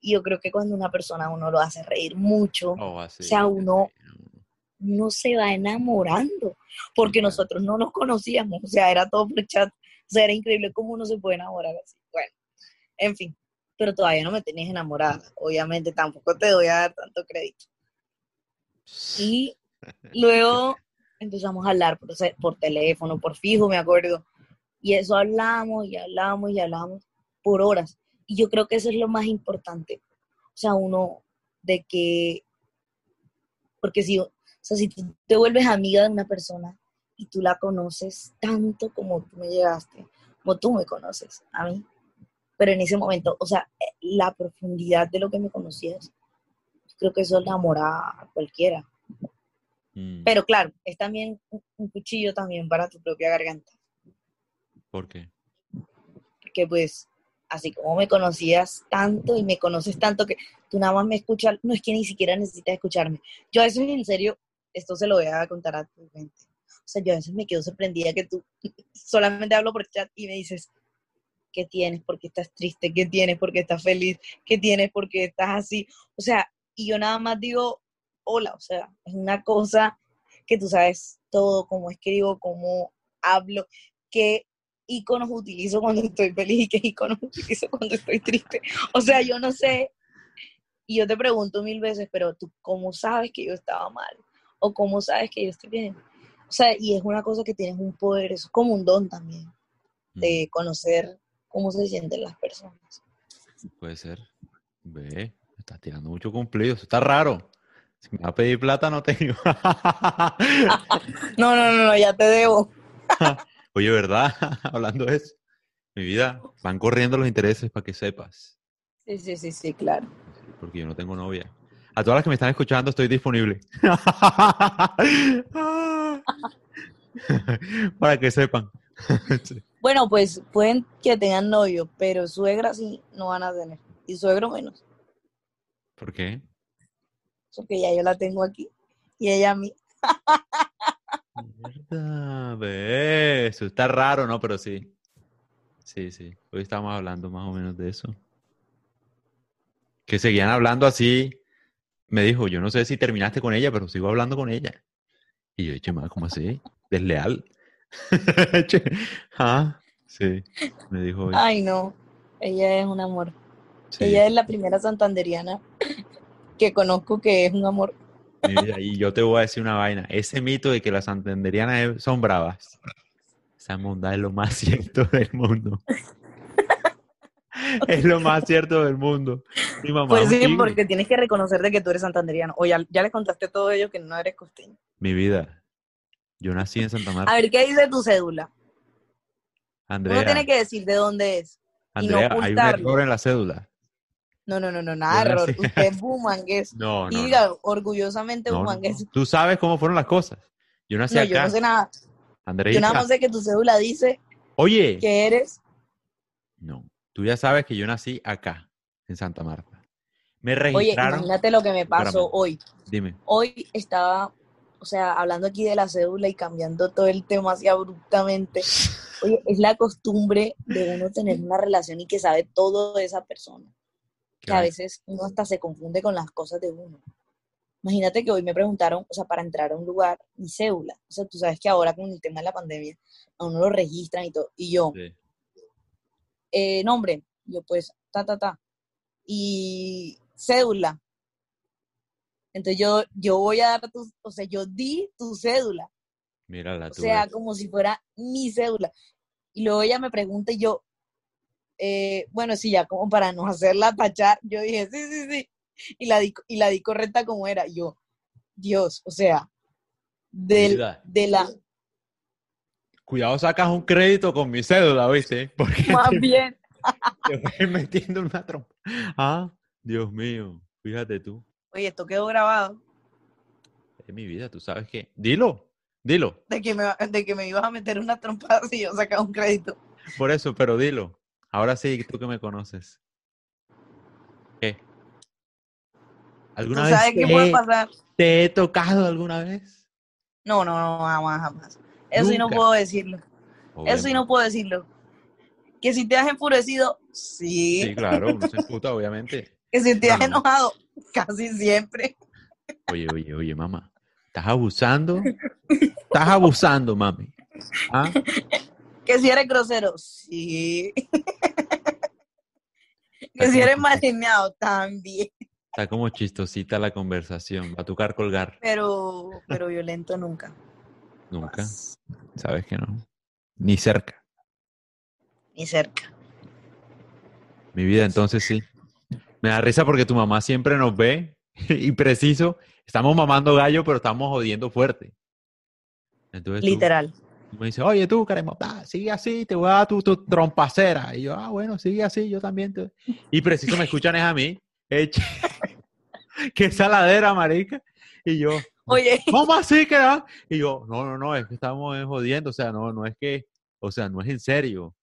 Y yo creo que cuando una persona uno lo hace reír mucho, oh, o sea, uno, no se va enamorando, porque nosotros no nos conocíamos, o sea, era todo por chat, o sea, era increíble cómo uno se puede enamorar así. Bueno, en fin, pero todavía no me tenías enamorada, obviamente tampoco te doy a dar tanto crédito. Y *laughs* luego empezamos a hablar por, por teléfono, por fijo, me acuerdo, y eso hablamos y hablamos y hablamos por horas. Y yo creo que eso es lo más importante. O sea, uno de que, porque si, o sea, si tú te vuelves amiga de una persona y tú la conoces tanto como tú me llegaste, como tú me conoces a mí, pero en ese momento, o sea, la profundidad de lo que me conocías, creo que eso enamora a cualquiera. Mm. Pero claro, es también un cuchillo también para tu propia garganta. ¿Por qué? Porque pues así como me conocías tanto y me conoces tanto que tú nada más me escuchas, no es que ni siquiera necesitas escucharme. Yo a veces en serio, esto se lo voy a contar a tu gente. O sea, yo a veces me quedo sorprendida que tú *laughs* solamente hablo por chat y me dices, ¿qué tienes? ¿Por qué estás triste? ¿Qué tienes? ¿Por qué estás feliz? ¿Qué tienes? ¿Por qué estás así? O sea, y yo nada más digo, hola, o sea, es una cosa que tú sabes todo, cómo escribo, cómo hablo, que iconos utilizo cuando estoy feliz y qué iconos *laughs* utilizo cuando estoy triste. O sea, yo no sé. Y yo te pregunto mil veces, pero tú, ¿cómo sabes que yo estaba mal? ¿O cómo sabes que yo estoy bien? O sea, y es una cosa que tienes un poder, es como un don también, de mm. conocer cómo se sienten las personas. Puede ser. Ve, estás tirando mucho cumplido, eso está raro. Si me va a pedir plata, no tengo. *laughs* no, no, no, ya te debo. *laughs* Oye, ¿verdad? *laughs* Hablando de eso, mi vida, van corriendo los intereses para que sepas. Sí, sí, sí, sí, claro. Porque yo no tengo novia. A todas las que me están escuchando estoy disponible. para que sepan. Bueno, pues pueden que tengan novio, pero suegra sí no van a tener. Y suegro menos. ¿Por qué? Porque ya yo la tengo aquí y ella a mí. Eso está raro, ¿no? Pero sí. Sí, sí. Hoy estamos hablando más o menos de eso. Que seguían hablando así. Me dijo, yo no sé si terminaste con ella, pero sigo hablando con ella. Y yo, che, ¿cómo así? Desleal. *laughs* Ah, sí. Me dijo hoy. Ay, no. Ella es un amor. Sí. Ella es la primera santanderiana que conozco que es un amor. Mira, y yo te voy a decir una vaina. Ese mito de que las santanderianas es- son bravas. Esa mondad es lo más *laughs* cierto del mundo. *laughs* es lo más cierto del mundo. Mi mamá Pues sí, porque tienes que reconocer de que tú eres santanderiano. O ya, ya les contaste a todos ellos que no eres costeño. Mi vida. Yo nací en Santa Marta. A ver, ¿qué dice tu cédula? Uno Andrea, tiene que decir de dónde es. y no Andrea, hay un error en la cédula. No, no, no, no, nada Yo error. Usted es bumangués. *laughs* No, no. y diga orgullosamente No, bumangués. Tú sabes cómo fueron las cosas. Yo nací No, acá. yo no sé nada. Yo Andreita. nada más sé que tu cédula dice Oye. que eres. No. Tú ya sabes que yo nací acá, en Santa Marta. Me Oye, registraron. imagínate lo que me pasó Espérame. hoy. Dime. Hoy estaba, o sea, hablando aquí de la cédula y cambiando todo el tema así abruptamente. *laughs* Oye, es la costumbre de uno tener una relación y que sabe todo de esa persona. Que a veces uno hasta se confunde con las cosas de uno. Imagínate que hoy me preguntaron, o sea, para entrar a un lugar, mi cédula. O sea, tú sabes que ahora con el tema de la pandemia, a uno lo registran y todo. Y yo, Sí. eh, nombre, yo pues, ta, ta, ta. Y cédula. Entonces yo, yo voy a dar tu, o sea, yo di tu cédula. Mírala O tú. sea, ves. como si fuera mi cédula. Y luego ella me pregunta y yo, eh, bueno, sí, ya como para no hacerla tachar, yo dije, sí, sí, sí. Y la di, y la di correcta como era. Y yo, Dios, o sea, del, de la, Cuidado, sacas un crédito con mi cédula, ¿viste? *laughs* Porque más bien, te voy metiendo una trompa. Ah, Dios mío. Fíjate tú. oye, esto quedó grabado, Es mi vida, tú sabes que. Dilo, dilo. de que me, de que me ibas a meter una trompada *laughs* si yo sacaba un crédito. Por eso, pero dilo. Ahora sí, tú que me conoces. ¿Qué? ¿Tú ¿Alguna vez sabes qué te, puede he- pasar? te he tocado alguna vez? No, no, no, jamás, jamás. Eso sí no puedo decirlo. Eso sí no puedo decirlo. Que si te has enfurecido, sí. Sí, claro, uno se emputa, obviamente. *laughs* Que si te has no. enojado, casi siempre. Oye, oye, oye, mamá. ¿Estás abusando? Estás abusando, mami. ¿Ah? Que si eres grosero, sí. *laughs* Que si eres malgeneado, también. Está como chistosita la conversación. Va a tocar colgar. Pero, pero violento nunca. Nunca. Más. Sabes que no. Ni cerca. Ni cerca. Mi vida, entonces sí. Me da risa porque tu mamá siempre nos ve *laughs* y preciso. Estamos mamando gallo, pero estamos jodiendo fuerte. Entonces Literal. tú me dices, oye tú, Karemo, ah, sigue así, te voy a dar tu, tu trompacera. Y yo, ah, bueno, sigue así, yo también. te-". Y preciso me escuchan es a mí. Eche. *laughs* Qué saladera, marica. Y yo, Oye, ¿cómo así que va? Y yo, no, no, no, es que estamos jodiendo, o sea, no, no es que, o sea, no es en serio.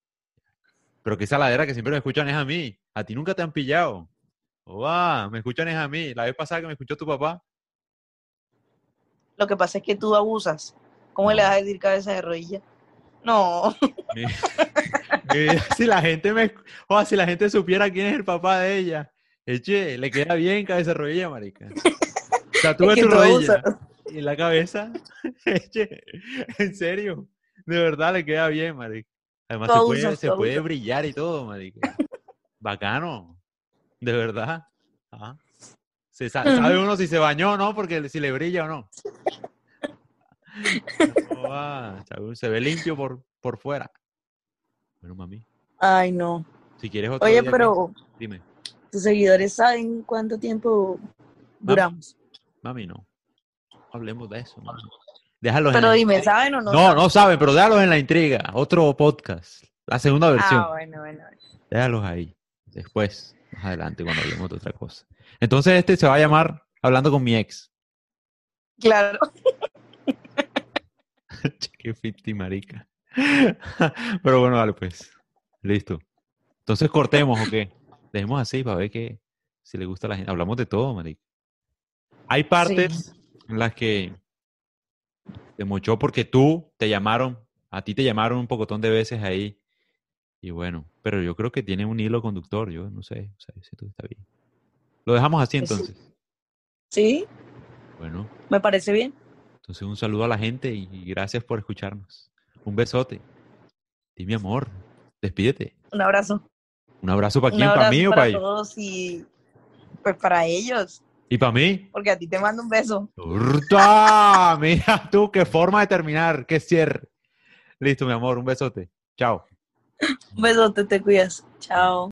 Pero qué saladera que siempre me escuchan es a mí. A ti nunca te han pillado. Va, me escuchan es a mí. La vez pasada que me escuchó tu papá. lo que pasa es que tú abusas. ¿Cómo le vas a decir cabeza de rodilla? No. Mi- mi vida, si la gente me, o si la gente supiera quién es el papá de ella. Eche, le queda bien cabeza de rodilla, marica. O sea, tú Es que tu rodilla y la cabeza. *laughs* Eche, en serio. De verdad le queda bien, marica. Además se puede, se puede brillar y todo, marica. Bacano. De verdad. Ajá. Se sa- sabe uno si se bañó o no, porque si le brilla o no. Sabe- se ve limpio por, por fuera. Bueno, mami, Ay, no. si quieres otro Oye, día pero Dime, tus seguidores saben cuánto tiempo duramos. mami, no. No hablemos de eso, mami. Déjalos en Pero dime, ¿saben o no? No, no saben, pero déjalos en la intriga. Otro podcast. La segunda versión. Ah, bueno. bueno. Déjalos ahí. Después, más adelante, cuando hablemos de otra cosa. Entonces, este se va a llamar Hablando con mi ex. Claro. *laughs* *laughs* Che, Qué ficti, marica. *laughs* Pero bueno, dale, pues. Listo. Entonces, cortemos, ¿o qué? Dejemos así para ver que si le gusta a la gente. Hablamos de todo, marica. Hay partes en las que te mochó porque tú te llamaron, a ti te llamaron un pocotón de veces ahí. Y bueno, pero yo creo que tiene un hilo conductor, yo no sé, o sea, si todo está bien. Lo dejamos así sí. entonces. Sí, Bueno, me parece bien. Entonces un saludo a la gente y gracias por escucharnos. Un besote. Dime amor, despídete. Un abrazo. Un abrazo para quién, para mí o para para ellos. todos y pues para ellos, ¿Y para mí? porque a ti te mando un beso. ¡Urta! *laughs* Mira tú, qué forma de terminar, qué cierre. Listo, mi amor, un besote. Chao. Un besote, te cuidas. Chao.